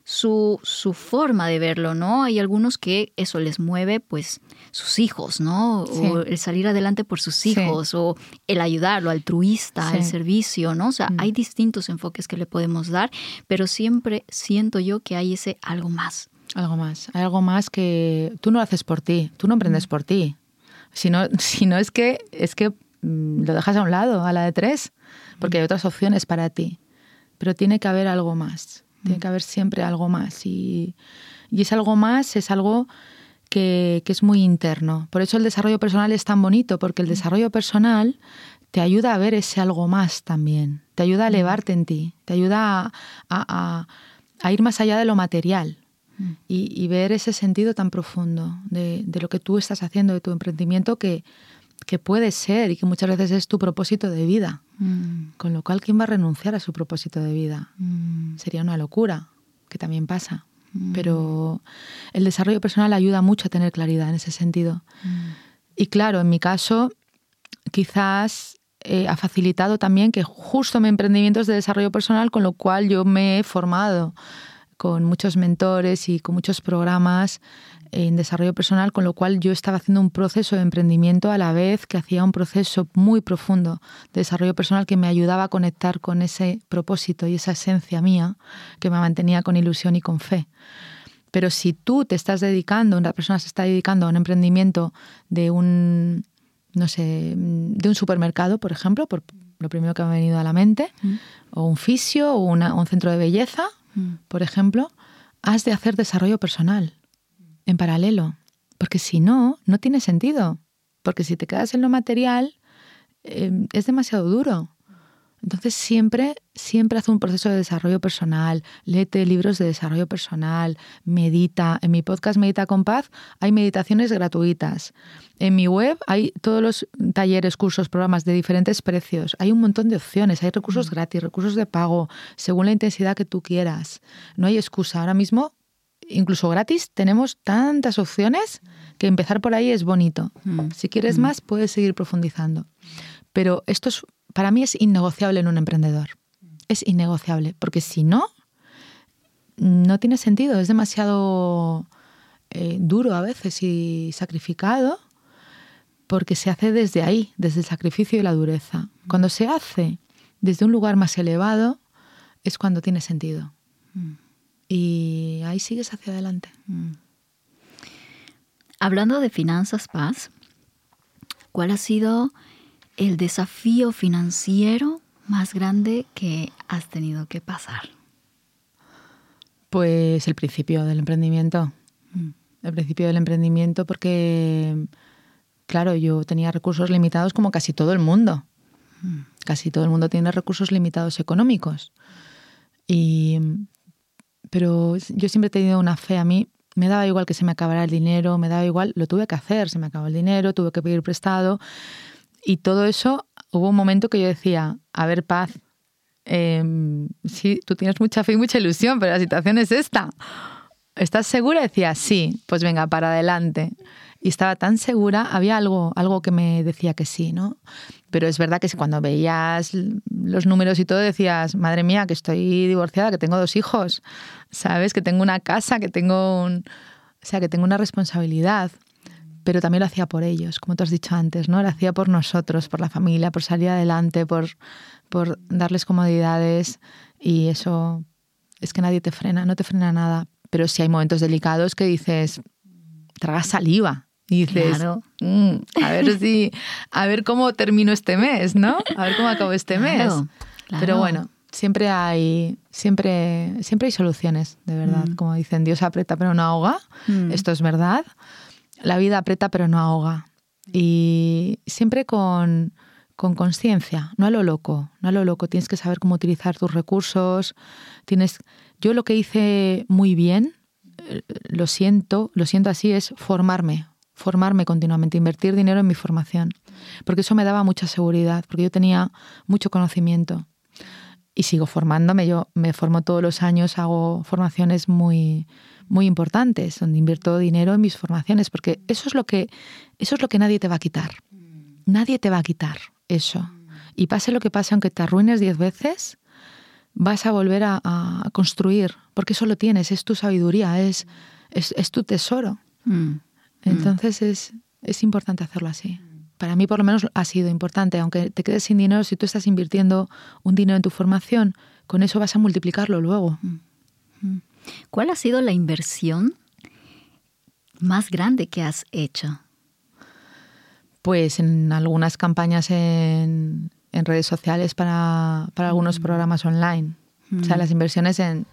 [SPEAKER 3] su, su forma de verlo, ¿no? Hay algunos que eso les mueve, pues, sus hijos, ¿no? O el salir adelante por sus hijos, o el ayudar, lo altruista, el servicio, ¿no? O sea, hay distintos enfoques que le podemos dar, pero siempre siento yo que hay ese algo más.
[SPEAKER 2] Algo más, hay algo más que tú no lo haces por ti, tú no emprendes por ti. Si no, si no es que, es que mm, lo dejas a un lado, a la de tres, porque hay otras opciones para ti. Pero tiene que haber algo más. Tiene que haber siempre algo más. Y, y ese algo más es algo que, que, es muy interno. Por eso el desarrollo personal es tan bonito, porque el desarrollo personal te ayuda a ver ese algo más también. Te ayuda a elevarte en ti. Te ayuda a, a, a ir más allá de lo material. Y, y, ver ese sentido tan profundo de, de, lo que tú estás haciendo, de tu emprendimiento, que, que puede ser y que muchas veces es tu propósito de vida. Mm. Con lo cual, ¿quién va a renunciar a su propósito de vida? Mm. Sería una locura, que también pasa. Mm. Pero el desarrollo personal ayuda mucho a tener claridad en ese sentido. Y claro, en mi caso, quizás eh, ha facilitado también que justo mi emprendimiento es de desarrollo personal, con lo cual yo me he formado con muchos mentores y con muchos programas en desarrollo personal, con lo cual yo estaba haciendo un proceso de emprendimiento a la vez que hacía un proceso muy profundo de desarrollo personal que me ayudaba a conectar con ese propósito y esa esencia mía que me mantenía con ilusión y con fe. Pero si tú te estás dedicando, una persona se está dedicando a un emprendimiento de un, no sé, de un supermercado, por ejemplo, por lo primero que me ha venido a la mente, mm. o un fisio, o, un centro de belleza. Por ejemplo, has de hacer desarrollo personal en paralelo, porque si no, no tiene sentido, porque si te quedas en lo material, eh, es demasiado duro. Entonces siempre, siempre haz un proceso de desarrollo personal, léete libros de desarrollo personal, medita. En mi podcast Medita con Paz hay meditaciones gratuitas. En mi web hay todos los talleres, cursos, programas de diferentes precios. Hay un montón de opciones, hay recursos mm. gratis, recursos de pago, según la intensidad que tú quieras. No hay excusa. Ahora mismo, incluso gratis, tenemos tantas opciones que empezar por ahí es bonito. Mm. Si quieres mm. más, puedes seguir profundizando. Pero esto es para mí es innegociable en un emprendedor. Es innegociable, porque si no, no tiene sentido, es demasiado eh, duro a veces y sacrificado, porque se hace desde ahí, desde el sacrificio y la dureza. Cuando se hace desde un lugar más elevado, es cuando tiene sentido. Mm. Y ahí sigues hacia adelante. Mm.
[SPEAKER 3] Hablando de finanzas, Paz, ¿cuál ha sido el desafío financiero más grande que has tenido que pasar?
[SPEAKER 2] Pues el principio del emprendimiento. Mm. El principio del emprendimiento porque, claro, yo tenía recursos limitados como casi todo el mundo. Mm. Casi todo el mundo tiene recursos limitados económicos. Y, pero yo siempre he tenido una fe a mí. Me daba igual que se me acabara el dinero, me daba igual, lo tuve que hacer, se me acabó el dinero, tuve que pedir prestado y todo eso, hubo un momento que yo decía, a ver, paz, em, sí, tú tienes mucha fe y mucha ilusión, pero la situación es esta. ¿Estás segura? Decía, sí, pues venga, para adelante. Y estaba tan segura, había algo, algo que me decía que sí, ¿no? Pero es verdad que cuando veías los números y todo decías, madre mía, que estoy divorciada, que tengo dos hijos, ¿sabes? Que tengo una casa, que tengo un... O sea, que tengo una responsabilidad pero también lo hacía por ellos, como tú has dicho antes, ¿no? Lo hacía por nosotros, por la familia, por salir adelante, por, por darles comodidades y eso es que nadie te frena, no te frena nada. Pero si hay momentos delicados que dices, tragas saliva y dices, mm, a ver si, a ver cómo termino este mes, ¿no? A ver cómo acabo este mes. Pero bueno, siempre hay, siempre, siempre hay soluciones, de verdad. Mm. Como dicen, Dios aprieta pero no ahoga. Mm. Esto es verdad la vida aprieta pero no ahoga. Y siempre con conciencia, no a lo loco, no a lo loco. Tienes que saber cómo utilizar tus recursos. Tienes, yo lo que hice muy bien, eh, lo siento, lo siento así, es formarme, formarme continuamente, invertir dinero en mi formación, porque eso me daba mucha seguridad, porque yo tenía mucho conocimiento y sigo formándome. Yo me formo todos los años, hago formaciones muy muy importantes, donde invierto dinero en mis formaciones, porque eso es lo que, eso es lo que nadie te va a quitar. Nadie te va a quitar eso. Y pase lo que pase, aunque te arruines diez veces, vas a volver a, construir, porque eso lo tienes, es tu sabiduría, es, es, tu tesoro. Mm. Entonces es, es importante hacerlo así. Para mí por lo menos ha sido importante, aunque te quedes sin dinero, si tú estás invirtiendo un dinero en tu formación, con eso vas a multiplicarlo luego.
[SPEAKER 3] ¿Cuál ha sido la inversión más grande que has hecho?
[SPEAKER 2] Pues en algunas campañas en, redes sociales para, algunos mm. programas online. O sea, mm. las inversiones en,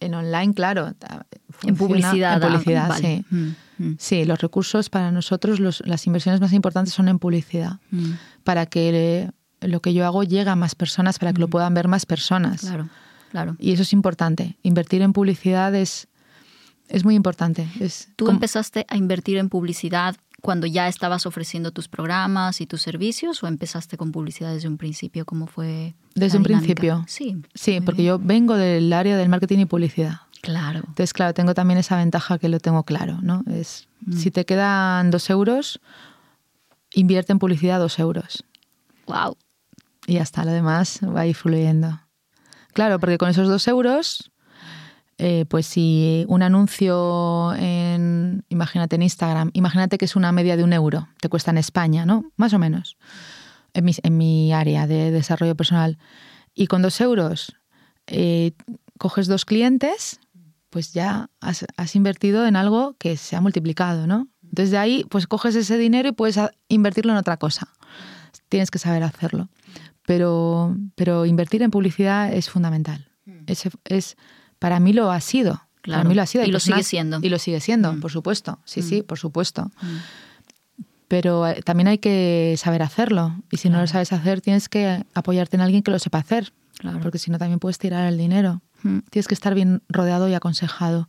[SPEAKER 2] online, claro.
[SPEAKER 3] en publicidad.
[SPEAKER 2] En publicidad, sí. Mm, sí, los recursos para nosotros, las inversiones más importantes son en publicidad. Para que lo que yo hago llegue a más personas, para que lo puedan ver más personas.
[SPEAKER 3] Claro.
[SPEAKER 2] Y eso es importante. Invertir en publicidad es, es muy importante. Es
[SPEAKER 3] ¿Tú empezaste a invertir en publicidad cuando ya estabas ofreciendo tus programas y tus servicios o empezaste con publicidad desde un principio? ¿Cómo fue?
[SPEAKER 2] Desde un principio.
[SPEAKER 3] Sí.
[SPEAKER 2] Sí, porque yo vengo del área del marketing y publicidad.
[SPEAKER 3] Claro.
[SPEAKER 2] Entonces, claro, tengo también esa ventaja que lo tengo claro, ¿no? Es, mm. si te quedan dos euros, invierte en publicidad dos euros.
[SPEAKER 3] Wow.
[SPEAKER 2] Y ya está, lo demás va a ir fluyendo. Claro, porque con esos dos euros, eh, pues si un anuncio en, imagínate en Instagram, imagínate que es una media de un euro, te cuesta en España, ¿no? Más o menos, en mi, en mi área de desarrollo personal. Y con dos euros eh, coges dos clientes, pues ya has, has, invertido en algo que se ha multiplicado, ¿no? Entonces de ahí, pues coges ese dinero y puedes invertirlo en otra cosa. Tienes que saber hacerlo. Pero, pero invertir en publicidad es fundamental. Es, es, para mí lo ha sido.
[SPEAKER 3] Claro.
[SPEAKER 2] Para mí lo ha sido.
[SPEAKER 3] Y lo sigue siendo.
[SPEAKER 2] Y lo sigue siendo,
[SPEAKER 3] Mm.
[SPEAKER 2] por supuesto. Sí,
[SPEAKER 3] Mm.
[SPEAKER 2] sí, por supuesto.
[SPEAKER 3] Mm.
[SPEAKER 2] Pero eh, también hay que saber hacerlo. Y si no lo sabes hacer, tienes que apoyarte en alguien que lo sepa hacer.
[SPEAKER 3] Claro.
[SPEAKER 2] Porque si no, también puedes tirar el dinero. Tienes que estar bien rodeado y aconsejado.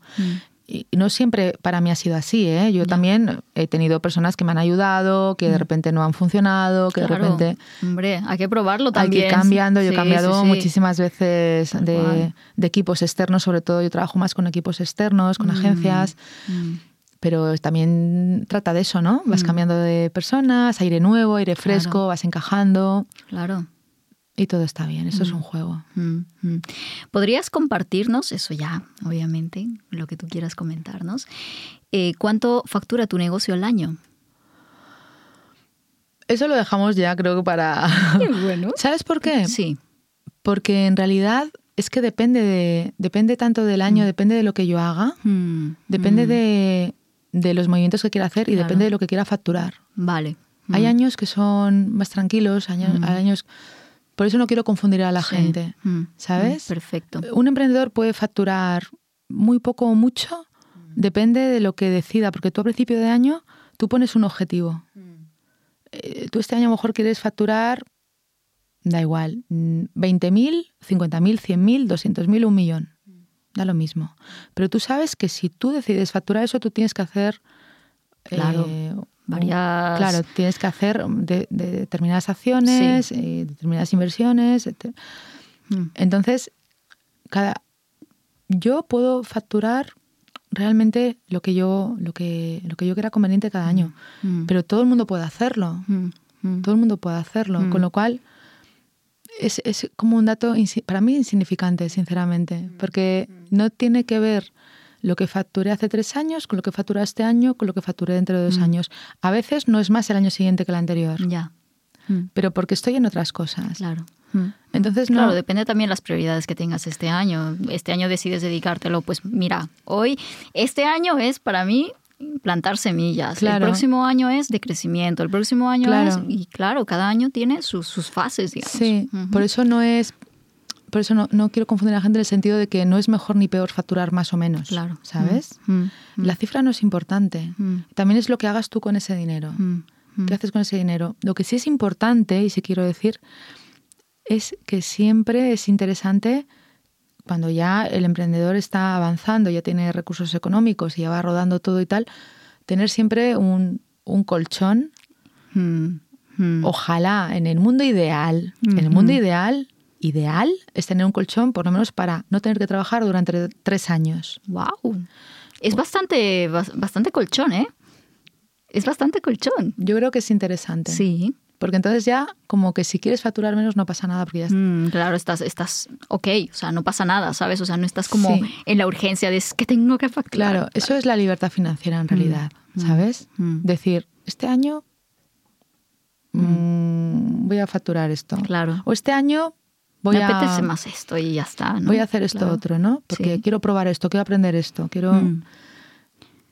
[SPEAKER 2] Y no siempre para mí ha sido así, ¿eh? Yo también he tenido personas que me han ayudado, que de
[SPEAKER 3] Mm.
[SPEAKER 2] repente no han funcionado, que
[SPEAKER 3] Claro.
[SPEAKER 2] de repente
[SPEAKER 3] Hombre, hay que probarlo
[SPEAKER 2] hay que
[SPEAKER 3] también.
[SPEAKER 2] ir cambiando. Yo he cambiado
[SPEAKER 3] sí, sí.
[SPEAKER 2] muchísimas veces de, equipos externos, sobre todo yo trabajo más con equipos externos, con
[SPEAKER 3] Mm.
[SPEAKER 2] agencias,
[SPEAKER 3] Mm.
[SPEAKER 2] pero también trata de eso, ¿no? Vas
[SPEAKER 3] Mm.
[SPEAKER 2] cambiando de personas, aire nuevo, aire fresco,
[SPEAKER 3] Claro.
[SPEAKER 2] vas encajando
[SPEAKER 3] Claro.
[SPEAKER 2] Y todo está bien. Eso es
[SPEAKER 3] Mm.
[SPEAKER 2] un juego.
[SPEAKER 3] Mm, mm. ¿Podrías compartirnos, eso ya, obviamente, lo que tú quieras comentarnos, eh, cuánto factura tu negocio al año?
[SPEAKER 2] Eso lo dejamos ya, creo que para...
[SPEAKER 3] bueno.
[SPEAKER 2] ¿Sabes por qué?
[SPEAKER 3] Sí.
[SPEAKER 2] Porque en realidad es que depende de depende tanto del año,
[SPEAKER 3] Mm.
[SPEAKER 2] depende de lo que yo haga,
[SPEAKER 3] Mm,
[SPEAKER 2] depende
[SPEAKER 3] mm.
[SPEAKER 2] de, de los movimientos que quiera hacer y
[SPEAKER 3] Claro.
[SPEAKER 2] depende de lo que quiera facturar.
[SPEAKER 3] Vale.
[SPEAKER 2] Hay
[SPEAKER 3] Mm.
[SPEAKER 2] años que son más tranquilos,
[SPEAKER 3] Mm.
[SPEAKER 2] hay años... Por eso no quiero confundir a la
[SPEAKER 3] Sí.
[SPEAKER 2] gente,
[SPEAKER 3] Mm,
[SPEAKER 2] ¿sabes?
[SPEAKER 3] mm, Perfecto.
[SPEAKER 2] Un emprendedor puede facturar muy poco o mucho, depende de lo que decida, porque tú a principio de año tú pones un objetivo. Eh, tú este año a lo mejor quieres facturar, da igual, mm, 20.000, 50.000, 100.000, 200.000, un millón. Da lo mismo. Pero tú sabes que si tú decides facturar eso, tú tienes que hacer...
[SPEAKER 3] Claro.
[SPEAKER 2] eh,
[SPEAKER 3] Varias.
[SPEAKER 2] Claro, tienes que hacer de, de determinadas acciones, eh, determinadas inversiones. etc.
[SPEAKER 3] Mm,
[SPEAKER 2] Entonces, cada, yo puedo facturar realmente lo que yo, lo que, lo que yo quiera conveniente cada año.
[SPEAKER 3] mm,
[SPEAKER 2] Pero todo el mundo puede hacerlo.
[SPEAKER 3] mm, mm.
[SPEAKER 2] Todo el mundo puede hacerlo.
[SPEAKER 3] Mm.
[SPEAKER 2] Con lo cual, es, es como un dato para mí insignificante, sinceramente. Porque no tiene que ver lo que facturé hace tres años con lo que facturé este año, con lo que facturé dentro de dos
[SPEAKER 3] Mm.
[SPEAKER 2] años. A veces no es más el año siguiente que el anterior.
[SPEAKER 3] Ya. Mm,
[SPEAKER 2] Pero porque estoy en otras cosas.
[SPEAKER 3] Claro. Mm.
[SPEAKER 2] Entonces, no.
[SPEAKER 3] Claro, depende también las prioridades que tengas este año. Este año decides dedicártelo, pues mira, hoy, este año es para mí plantar semillas.
[SPEAKER 2] Claro.
[SPEAKER 3] El próximo año es de crecimiento. El próximo año
[SPEAKER 2] Claro.
[SPEAKER 3] es. Y claro, cada año tiene sus, sus fases, digamos.
[SPEAKER 2] Sí, por eso no es. Por eso no, no quiero confundir a la gente en el sentido de que no es mejor ni peor facturar más o menos.
[SPEAKER 3] Claro.
[SPEAKER 2] ¿Sabes?
[SPEAKER 3] Mm, mm,
[SPEAKER 2] La cifra no es importante.
[SPEAKER 3] mm,
[SPEAKER 2] También es lo que hagas tú con ese dinero.
[SPEAKER 3] mm, mm.
[SPEAKER 2] ¿Qué haces con ese dinero? Lo que sí es importante, y sí quiero decir, es que siempre es interesante cuando ya el emprendedor está avanzando, ya tiene recursos económicos y ya va rodando todo y tal, tener siempre un, un colchón
[SPEAKER 3] Mm, mm.
[SPEAKER 2] Ojalá en el mundo ideal, en el mundo ideal, ideal es tener un colchón por lo menos para no tener que trabajar durante tres años.
[SPEAKER 3] Wow. Es bastante, bas- bastante colchón, ¿eh? Es bastante colchón.
[SPEAKER 2] Yo creo que es interesante.
[SPEAKER 3] Sí.
[SPEAKER 2] Porque entonces ya como que si quieres facturar menos no pasa nada porque ya está.
[SPEAKER 3] Mm, claro, estás, estás ok, o sea, no pasa nada, ¿sabes? O sea, no estás como
[SPEAKER 2] Sí.
[SPEAKER 3] en la urgencia de es que tengo que facturar.
[SPEAKER 2] Claro, eso es la libertad financiera en realidad,
[SPEAKER 3] Mm.
[SPEAKER 2] ¿sabes?
[SPEAKER 3] Mm.
[SPEAKER 2] Decir, este año mm, voy a facturar esto.
[SPEAKER 3] Claro.
[SPEAKER 2] O este año voy
[SPEAKER 3] Me
[SPEAKER 2] a...
[SPEAKER 3] apetece más esto y ya está. ¿no?
[SPEAKER 2] voy a hacer esto
[SPEAKER 3] Claro.
[SPEAKER 2] otro, ¿no? Porque
[SPEAKER 3] Sí.
[SPEAKER 2] quiero probar esto, quiero aprender esto, quiero...
[SPEAKER 3] Mm,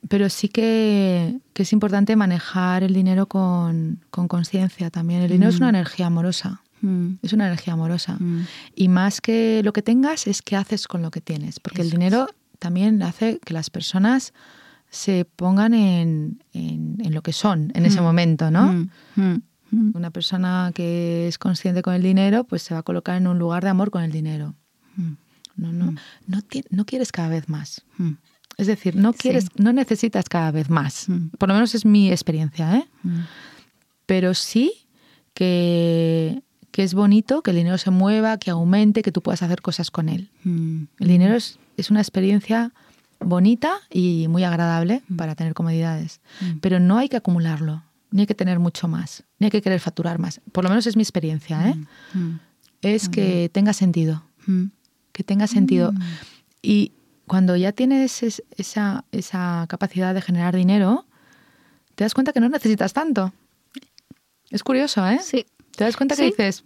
[SPEAKER 2] Pero sí que, que es importante manejar el dinero con con conciencia también. El dinero es una
[SPEAKER 3] Mm.
[SPEAKER 2] energía amorosa,
[SPEAKER 3] mm,
[SPEAKER 2] es una energía amorosa.
[SPEAKER 3] mm.
[SPEAKER 2] Y más que lo que tengas, es qué haces con lo que tienes. Porque el
[SPEAKER 3] Eso
[SPEAKER 2] dinero también hace que las personas se pongan en, en- en lo que son en ese
[SPEAKER 3] Mm.
[SPEAKER 2] momento, ¿no?
[SPEAKER 3] Mm.
[SPEAKER 2] Una persona que es consciente con el dinero, pues se va a colocar en un lugar de amor con el dinero.
[SPEAKER 3] Mm,
[SPEAKER 2] No, no,
[SPEAKER 3] Mm.
[SPEAKER 2] no, quieres cada vez más. Es decir, no
[SPEAKER 3] Sí.
[SPEAKER 2] quieres, no necesitas cada vez más. Por lo menos es mi experiencia, ¿eh? Pero sí que, que es bonito que el dinero se mueva, que aumente, que tú puedas hacer cosas con él. El dinero es, es una experiencia bonita y muy agradable para tener comodidades. Pero no hay que acumularlo. Ni hay que tener mucho más, ni hay que querer facturar más. Por lo menos es mi experiencia, ¿eh?
[SPEAKER 3] Mm, mm,
[SPEAKER 2] Es que tenga sentido,
[SPEAKER 3] mm.
[SPEAKER 2] que tenga sentido.
[SPEAKER 3] Mm.
[SPEAKER 2] Y cuando ya tienes es- esa, esa capacidad de generar dinero, te das cuenta que no necesitas tanto. Es curioso, ¿eh?
[SPEAKER 3] Sí,
[SPEAKER 2] Te das cuenta que
[SPEAKER 3] Sí.
[SPEAKER 2] dices,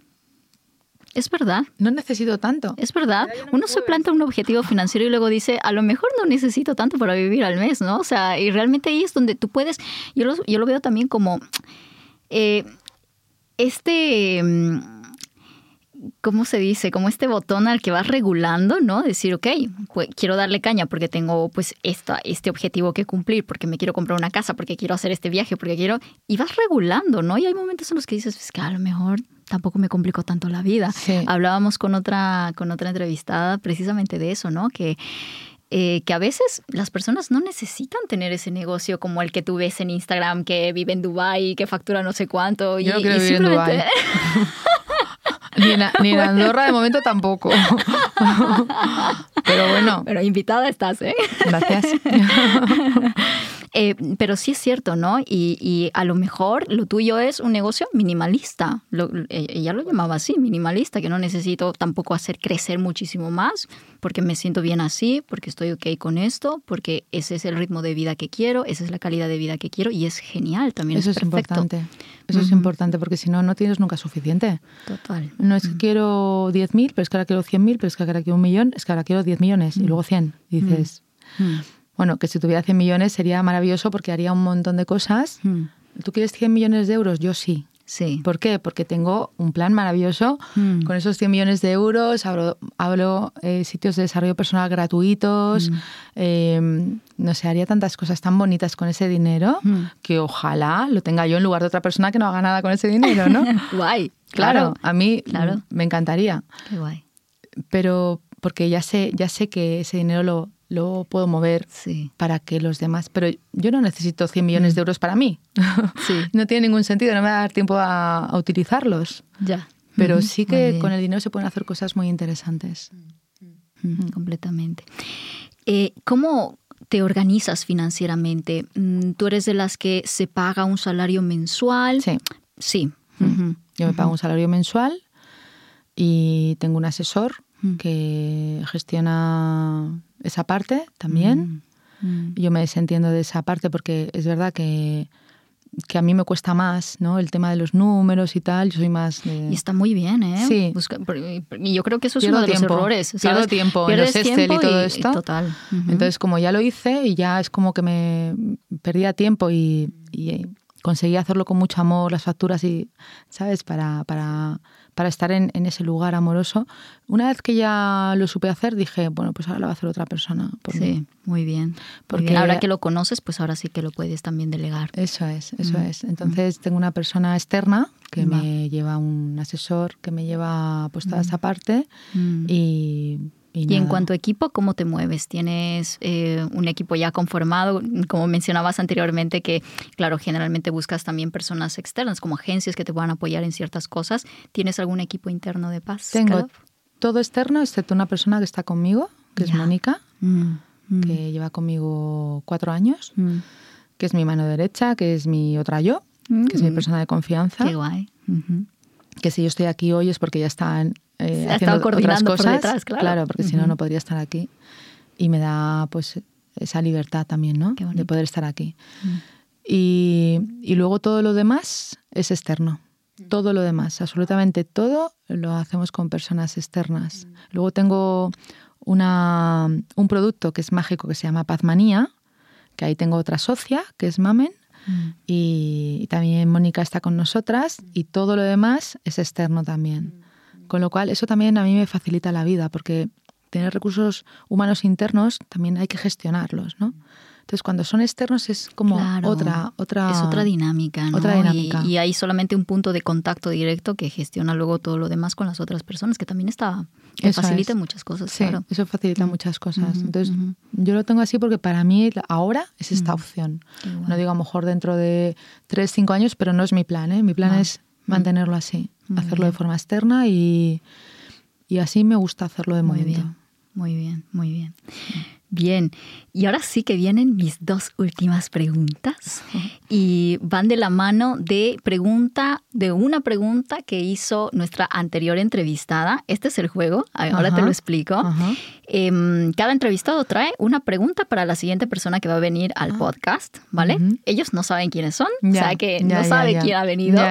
[SPEAKER 3] es verdad.
[SPEAKER 2] no necesito tanto.
[SPEAKER 3] Es verdad, uno se planta un objetivo financiero y luego dice, a lo mejor no necesito tanto para vivir al mes, ¿no? O sea, y realmente ahí es donde tú puedes, yo lo, yo lo veo también como eh, este, mm, ¿cómo se dice? Como este botón al que vas regulando, ¿no? Decir, ok, pues, quiero darle caña porque tengo pues esta, este objetivo que cumplir, porque me quiero comprar una casa, porque quiero hacer este viaje, porque quiero... Y vas regulando, ¿no? Y hay momentos en los que dices, es que a lo mejor tampoco me complicó tanto la vida.
[SPEAKER 2] Sí.
[SPEAKER 3] Hablábamos con otra, con otra entrevistada precisamente de eso, ¿no? Que, eh, que a veces las personas no necesitan tener ese negocio como el que tú ves en Instagram, que vive en Dubai que factura no sé cuánto.
[SPEAKER 2] Yo no
[SPEAKER 3] y,
[SPEAKER 2] quiero
[SPEAKER 3] y
[SPEAKER 2] vivir en Ni en, ni en Andorra de momento tampoco. Pero bueno,
[SPEAKER 3] Pero invitada estás, ¿eh?
[SPEAKER 2] gracias.
[SPEAKER 3] Eh, pero sí es cierto, ¿no? Y, y a lo mejor lo tuyo es un negocio minimalista. Lo- eh, ella lo llamaba así, minimalista, que no necesito tampoco hacer crecer muchísimo más, porque me siento bien así, porque estoy ok con esto, porque ese es el ritmo de vida que quiero, esa es la calidad de vida que quiero y es genial también.
[SPEAKER 2] Eso
[SPEAKER 3] es perfecto.
[SPEAKER 2] importante. Eso es importante porque si no, no tienes nunca suficiente.
[SPEAKER 3] Total.
[SPEAKER 2] No es que quiero 10.000, pero es que ahora quiero 100.000, pero es que ahora quiero un millón, es que ahora quiero 10 millones y luego 100. Y dices. Bueno, que si tuviera 100 millones sería maravilloso porque haría un montón de cosas.
[SPEAKER 3] Mm.
[SPEAKER 2] ¿Tú quieres 100 millones de euros? Yo sí.
[SPEAKER 3] Sí.
[SPEAKER 2] ¿Por qué? Porque tengo un plan maravilloso
[SPEAKER 3] Mm.
[SPEAKER 2] con esos 100 millones de euros, abro, abro, eh, sitios de desarrollo personal gratuitos,
[SPEAKER 3] Mm.
[SPEAKER 2] eh, no sé, haría tantas cosas tan bonitas con ese dinero
[SPEAKER 3] Mm.
[SPEAKER 2] que ojalá lo tenga yo en lugar de otra persona que no haga nada con ese dinero, ¿no?
[SPEAKER 3] Guay.
[SPEAKER 2] claro, a mí
[SPEAKER 3] Claro.
[SPEAKER 2] me encantaría,
[SPEAKER 3] Qué guay.
[SPEAKER 2] pero porque ya sé, ya sé que ese dinero lo, lo puedo mover
[SPEAKER 3] Sí.
[SPEAKER 2] para que los demás, pero yo no necesito 100 millones de euros para mí.
[SPEAKER 3] Sí.
[SPEAKER 2] no tiene ningún sentido, no me va a dar tiempo a, a utilizarlos.
[SPEAKER 3] Ya.
[SPEAKER 2] Pero sí que con el dinero se pueden hacer cosas muy interesantes.
[SPEAKER 3] Mm, Completamente. Eh, ¿Cómo te organizas financieramente? Mm, ¿Tú eres de las que se paga un salario mensual?
[SPEAKER 2] Sí,
[SPEAKER 3] Sí.
[SPEAKER 2] Mm. Yo me pago un salario mensual y tengo un asesor
[SPEAKER 3] Mm.
[SPEAKER 2] que gestiona esa parte también.
[SPEAKER 3] Mm.
[SPEAKER 2] Yo me desentiendo de esa parte porque es verdad que, que a mí me cuesta más, ¿no? El tema de los números y tal. Yo soy más de...
[SPEAKER 3] Y está muy bien, ¿eh?
[SPEAKER 2] Sí.
[SPEAKER 3] Busca- y yo creo que eso es
[SPEAKER 2] Pierdo
[SPEAKER 3] uno de
[SPEAKER 2] tiempo,
[SPEAKER 3] los errores.
[SPEAKER 2] pierdo tiempo en
[SPEAKER 3] Pierdes
[SPEAKER 2] los Excel y todo esto.
[SPEAKER 3] Total. Ujú.
[SPEAKER 2] Entonces, como ya lo hice y ya es como que me perdía tiempo y, y conseguí hacerlo con mucho amor, las facturas y, ¿sabes? Para, para, para estar en, en ese lugar amoroso. Una vez que ya lo supe hacer, dije, bueno, pues ahora lo va a hacer otra persona. por mí.
[SPEAKER 3] Sí, muy bien.
[SPEAKER 2] Porque-
[SPEAKER 3] Porque ahora que lo conoces, pues ahora sí que lo puedes también delegar.
[SPEAKER 2] Eso es, eso
[SPEAKER 3] Mm,
[SPEAKER 2] es. Entonces tengo una persona externa que
[SPEAKER 3] Va.
[SPEAKER 2] me lleva un asesor, que me lleva pues toda esa parte
[SPEAKER 3] Mm.
[SPEAKER 2] y... Y,
[SPEAKER 3] Y en cuanto a equipo, ¿cómo te mueves? ¿Tienes eh, un equipo ya conformado? Como mencionabas anteriormente, que claro, generalmente buscas también personas externas, como agencias que te puedan apoyar en ciertas cosas. ¿Tienes algún equipo interno de paz?
[SPEAKER 2] Tengo todo externo, excepto una persona que está conmigo, que es. Mónica,
[SPEAKER 3] Mm, mm,
[SPEAKER 2] que lleva conmigo cuatro años,
[SPEAKER 3] mm.
[SPEAKER 2] que es mi mano derecha, que es mi otra yo, que es mi persona de confianza,
[SPEAKER 3] Qué guay.
[SPEAKER 2] Que si yo estoy aquí hoy es porque ya están eh,
[SPEAKER 3] ha
[SPEAKER 2] haciendo
[SPEAKER 3] estado
[SPEAKER 2] otras
[SPEAKER 3] coordinando por
[SPEAKER 2] cosas,
[SPEAKER 3] detrás, claro.
[SPEAKER 2] porque si no no podría estar aquí y me da pues esa libertad también, ¿no? De poder estar aquí.
[SPEAKER 3] Mm.
[SPEAKER 2] Y, y luego todo lo demás es externo. Todo lo demás, absolutamente todo lo hacemos con personas externas. Luego tengo una, un producto que es mágico que se llama Pazmanía, que ahí tengo otra socia, que es Mamen,
[SPEAKER 3] Mm.
[SPEAKER 2] y, también Mónica está con nosotras, y todo lo demás es externo también. Con lo cual, eso también a mí me facilita la vida, porque tener recursos humanos internos también hay que gestionarlos, ¿no? Entonces, cuando son externos es como
[SPEAKER 3] Claro.
[SPEAKER 2] otra, otra...
[SPEAKER 3] Es otra dinámica, ¿no?
[SPEAKER 2] otra dinámica.
[SPEAKER 3] Y, y hay solamente un punto de contacto directo que gestiona luego todo lo demás con las otras personas, que también está, que
[SPEAKER 2] Eso
[SPEAKER 3] facilita
[SPEAKER 2] es.
[SPEAKER 3] muchas cosas,
[SPEAKER 2] Sí,
[SPEAKER 3] claro.
[SPEAKER 2] eso facilita muchas cosas. Entonces, yo lo tengo así porque para mí ahora es esta
[SPEAKER 3] Mm.
[SPEAKER 2] opción. No digo a lo mejor dentro de tres, cinco años, pero no es mi plan. ¿eh? Mi plan
[SPEAKER 3] Ah.
[SPEAKER 2] es mantenerlo así,
[SPEAKER 3] Muy
[SPEAKER 2] hacerlo de forma externa y, y así me gusta hacerlo de
[SPEAKER 3] Muy
[SPEAKER 2] momento.
[SPEAKER 3] bien, muy bien, muy bien. Bien, y ahora sí que vienen mis dos últimas preguntas y van de la mano de pregunta, de una pregunta que hizo nuestra anterior entrevistada. Este es el juego, ahora te lo explico. Em, cada entrevistado trae una pregunta para la siguiente persona que va a venir al ah. podcast, ¿vale? Ellos no saben quiénes son, o sea que no sabe quién ha venido,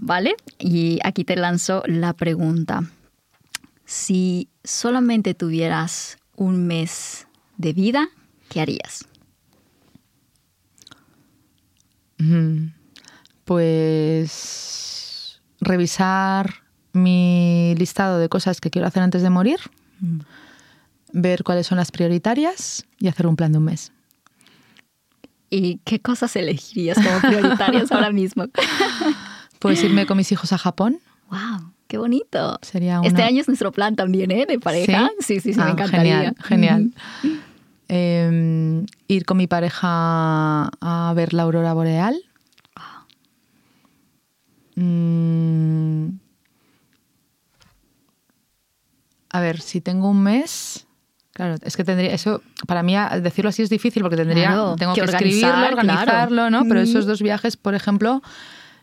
[SPEAKER 3] ¿vale? Y aquí te lanzo la pregunta. Si solamente tuvieras un mes de vida, ¿qué harías?
[SPEAKER 2] Pues revisar mi listado de cosas que quiero hacer antes de morir, mm. ver cuáles son las prioritarias y hacer un plan de un mes.
[SPEAKER 3] ¿Y qué cosas elegirías como prioritarias ahora mismo?
[SPEAKER 2] Pues irme con mis hijos a Japón.
[SPEAKER 3] ¡Wow! ¡Qué bonito! Sería Este año es nuestro plan también, ¿eh? De pareja. Sí, sí, sí, me ah, encantaría.
[SPEAKER 2] Genial, genial. Em, ir con mi pareja a ver la aurora boreal. Mm. a ver, si tengo un mes, claro, es que tendría eso para mí decirlo así es difícil porque tendría tengo que, escribirlo, organizarlo, ¿no? Pero esos dos viajes, por ejemplo,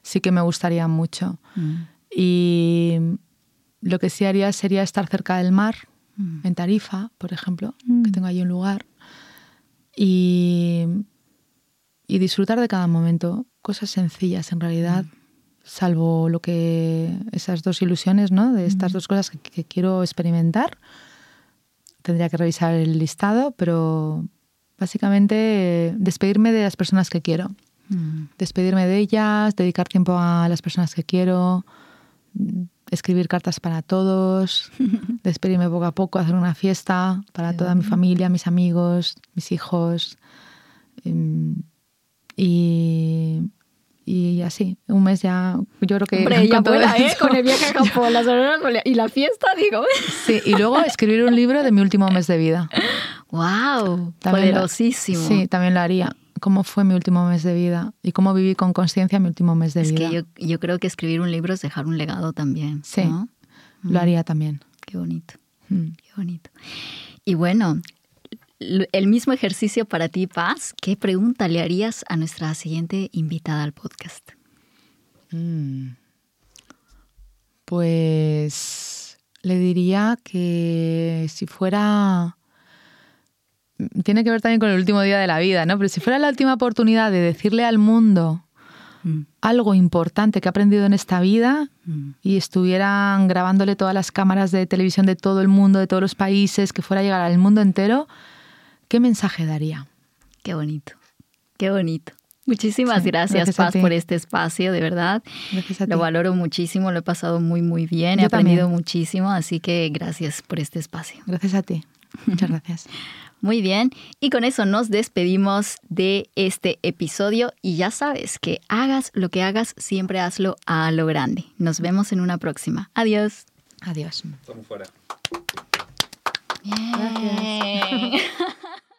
[SPEAKER 2] sí que me gustaría mucho. Mm. Y lo que sí haría sería estar cerca del mar, mm. en Tarifa, por ejemplo, que tengo ahí un lugar y, disfrutar de cada momento. Cosas sencillas en realidad, salvo lo que esas dos ilusiones, ¿no? De estas dos cosas que, quiero experimentar. Tendría que revisar el listado, pero básicamente despedirme de las personas que quiero. Despedirme de ellas, dedicar tiempo a las personas que quiero, escribir cartas para todos, despedirme poco a poco, hacer una fiesta para toda mi familia, mis amigos, mis hijos. Em, y, y así, un mes ya, yo creo que...
[SPEAKER 3] Hombre, vuela, ¿eh? Con el viaje a Japón, las y la fiesta, digo.
[SPEAKER 2] Sí, y luego escribir un libro de mi último mes de vida.
[SPEAKER 3] ¡Wow! Poderosísimo.
[SPEAKER 2] sí, también lo haría cómo fue mi último mes de vida y cómo viví con conciencia mi último mes de vida.
[SPEAKER 3] Es que yo, creo que escribir un libro es dejar un legado también.
[SPEAKER 2] Sí, lo haría también.
[SPEAKER 3] Qué bonito, mm. qué bonito. Y bueno, el mismo ejercicio para ti, Paz. ¿Qué pregunta le harías a nuestra siguiente invitada al podcast? Mm.
[SPEAKER 2] Pues le diría que si fuera tiene que ver también con el último día de la vida, ¿no? Pero si fuera la última oportunidad de decirle al mundo mm. algo importante que ha aprendido en esta vida mm. y estuvieran grabándole todas las cámaras de televisión de todo el mundo, de todos los países, que fuera a llegar al mundo entero, ¿qué mensaje daría?
[SPEAKER 3] Qué bonito, qué bonito. Muchísimas gracias, Paz, por este espacio, de verdad. Gracias a ti. Lo valoro muchísimo, lo he pasado muy, muy bien, he aprendido muchísimo, así que gracias por este espacio.
[SPEAKER 2] Gracias a ti. Muchas gracias.
[SPEAKER 3] Muy bien, y con eso nos despedimos de este episodio y ya sabes que hagas lo que hagas, siempre hazlo a lo grande. Nos vemos en una próxima. Adiós.
[SPEAKER 2] Adiós.
[SPEAKER 1] Estamos fuera.
[SPEAKER 3] Bien.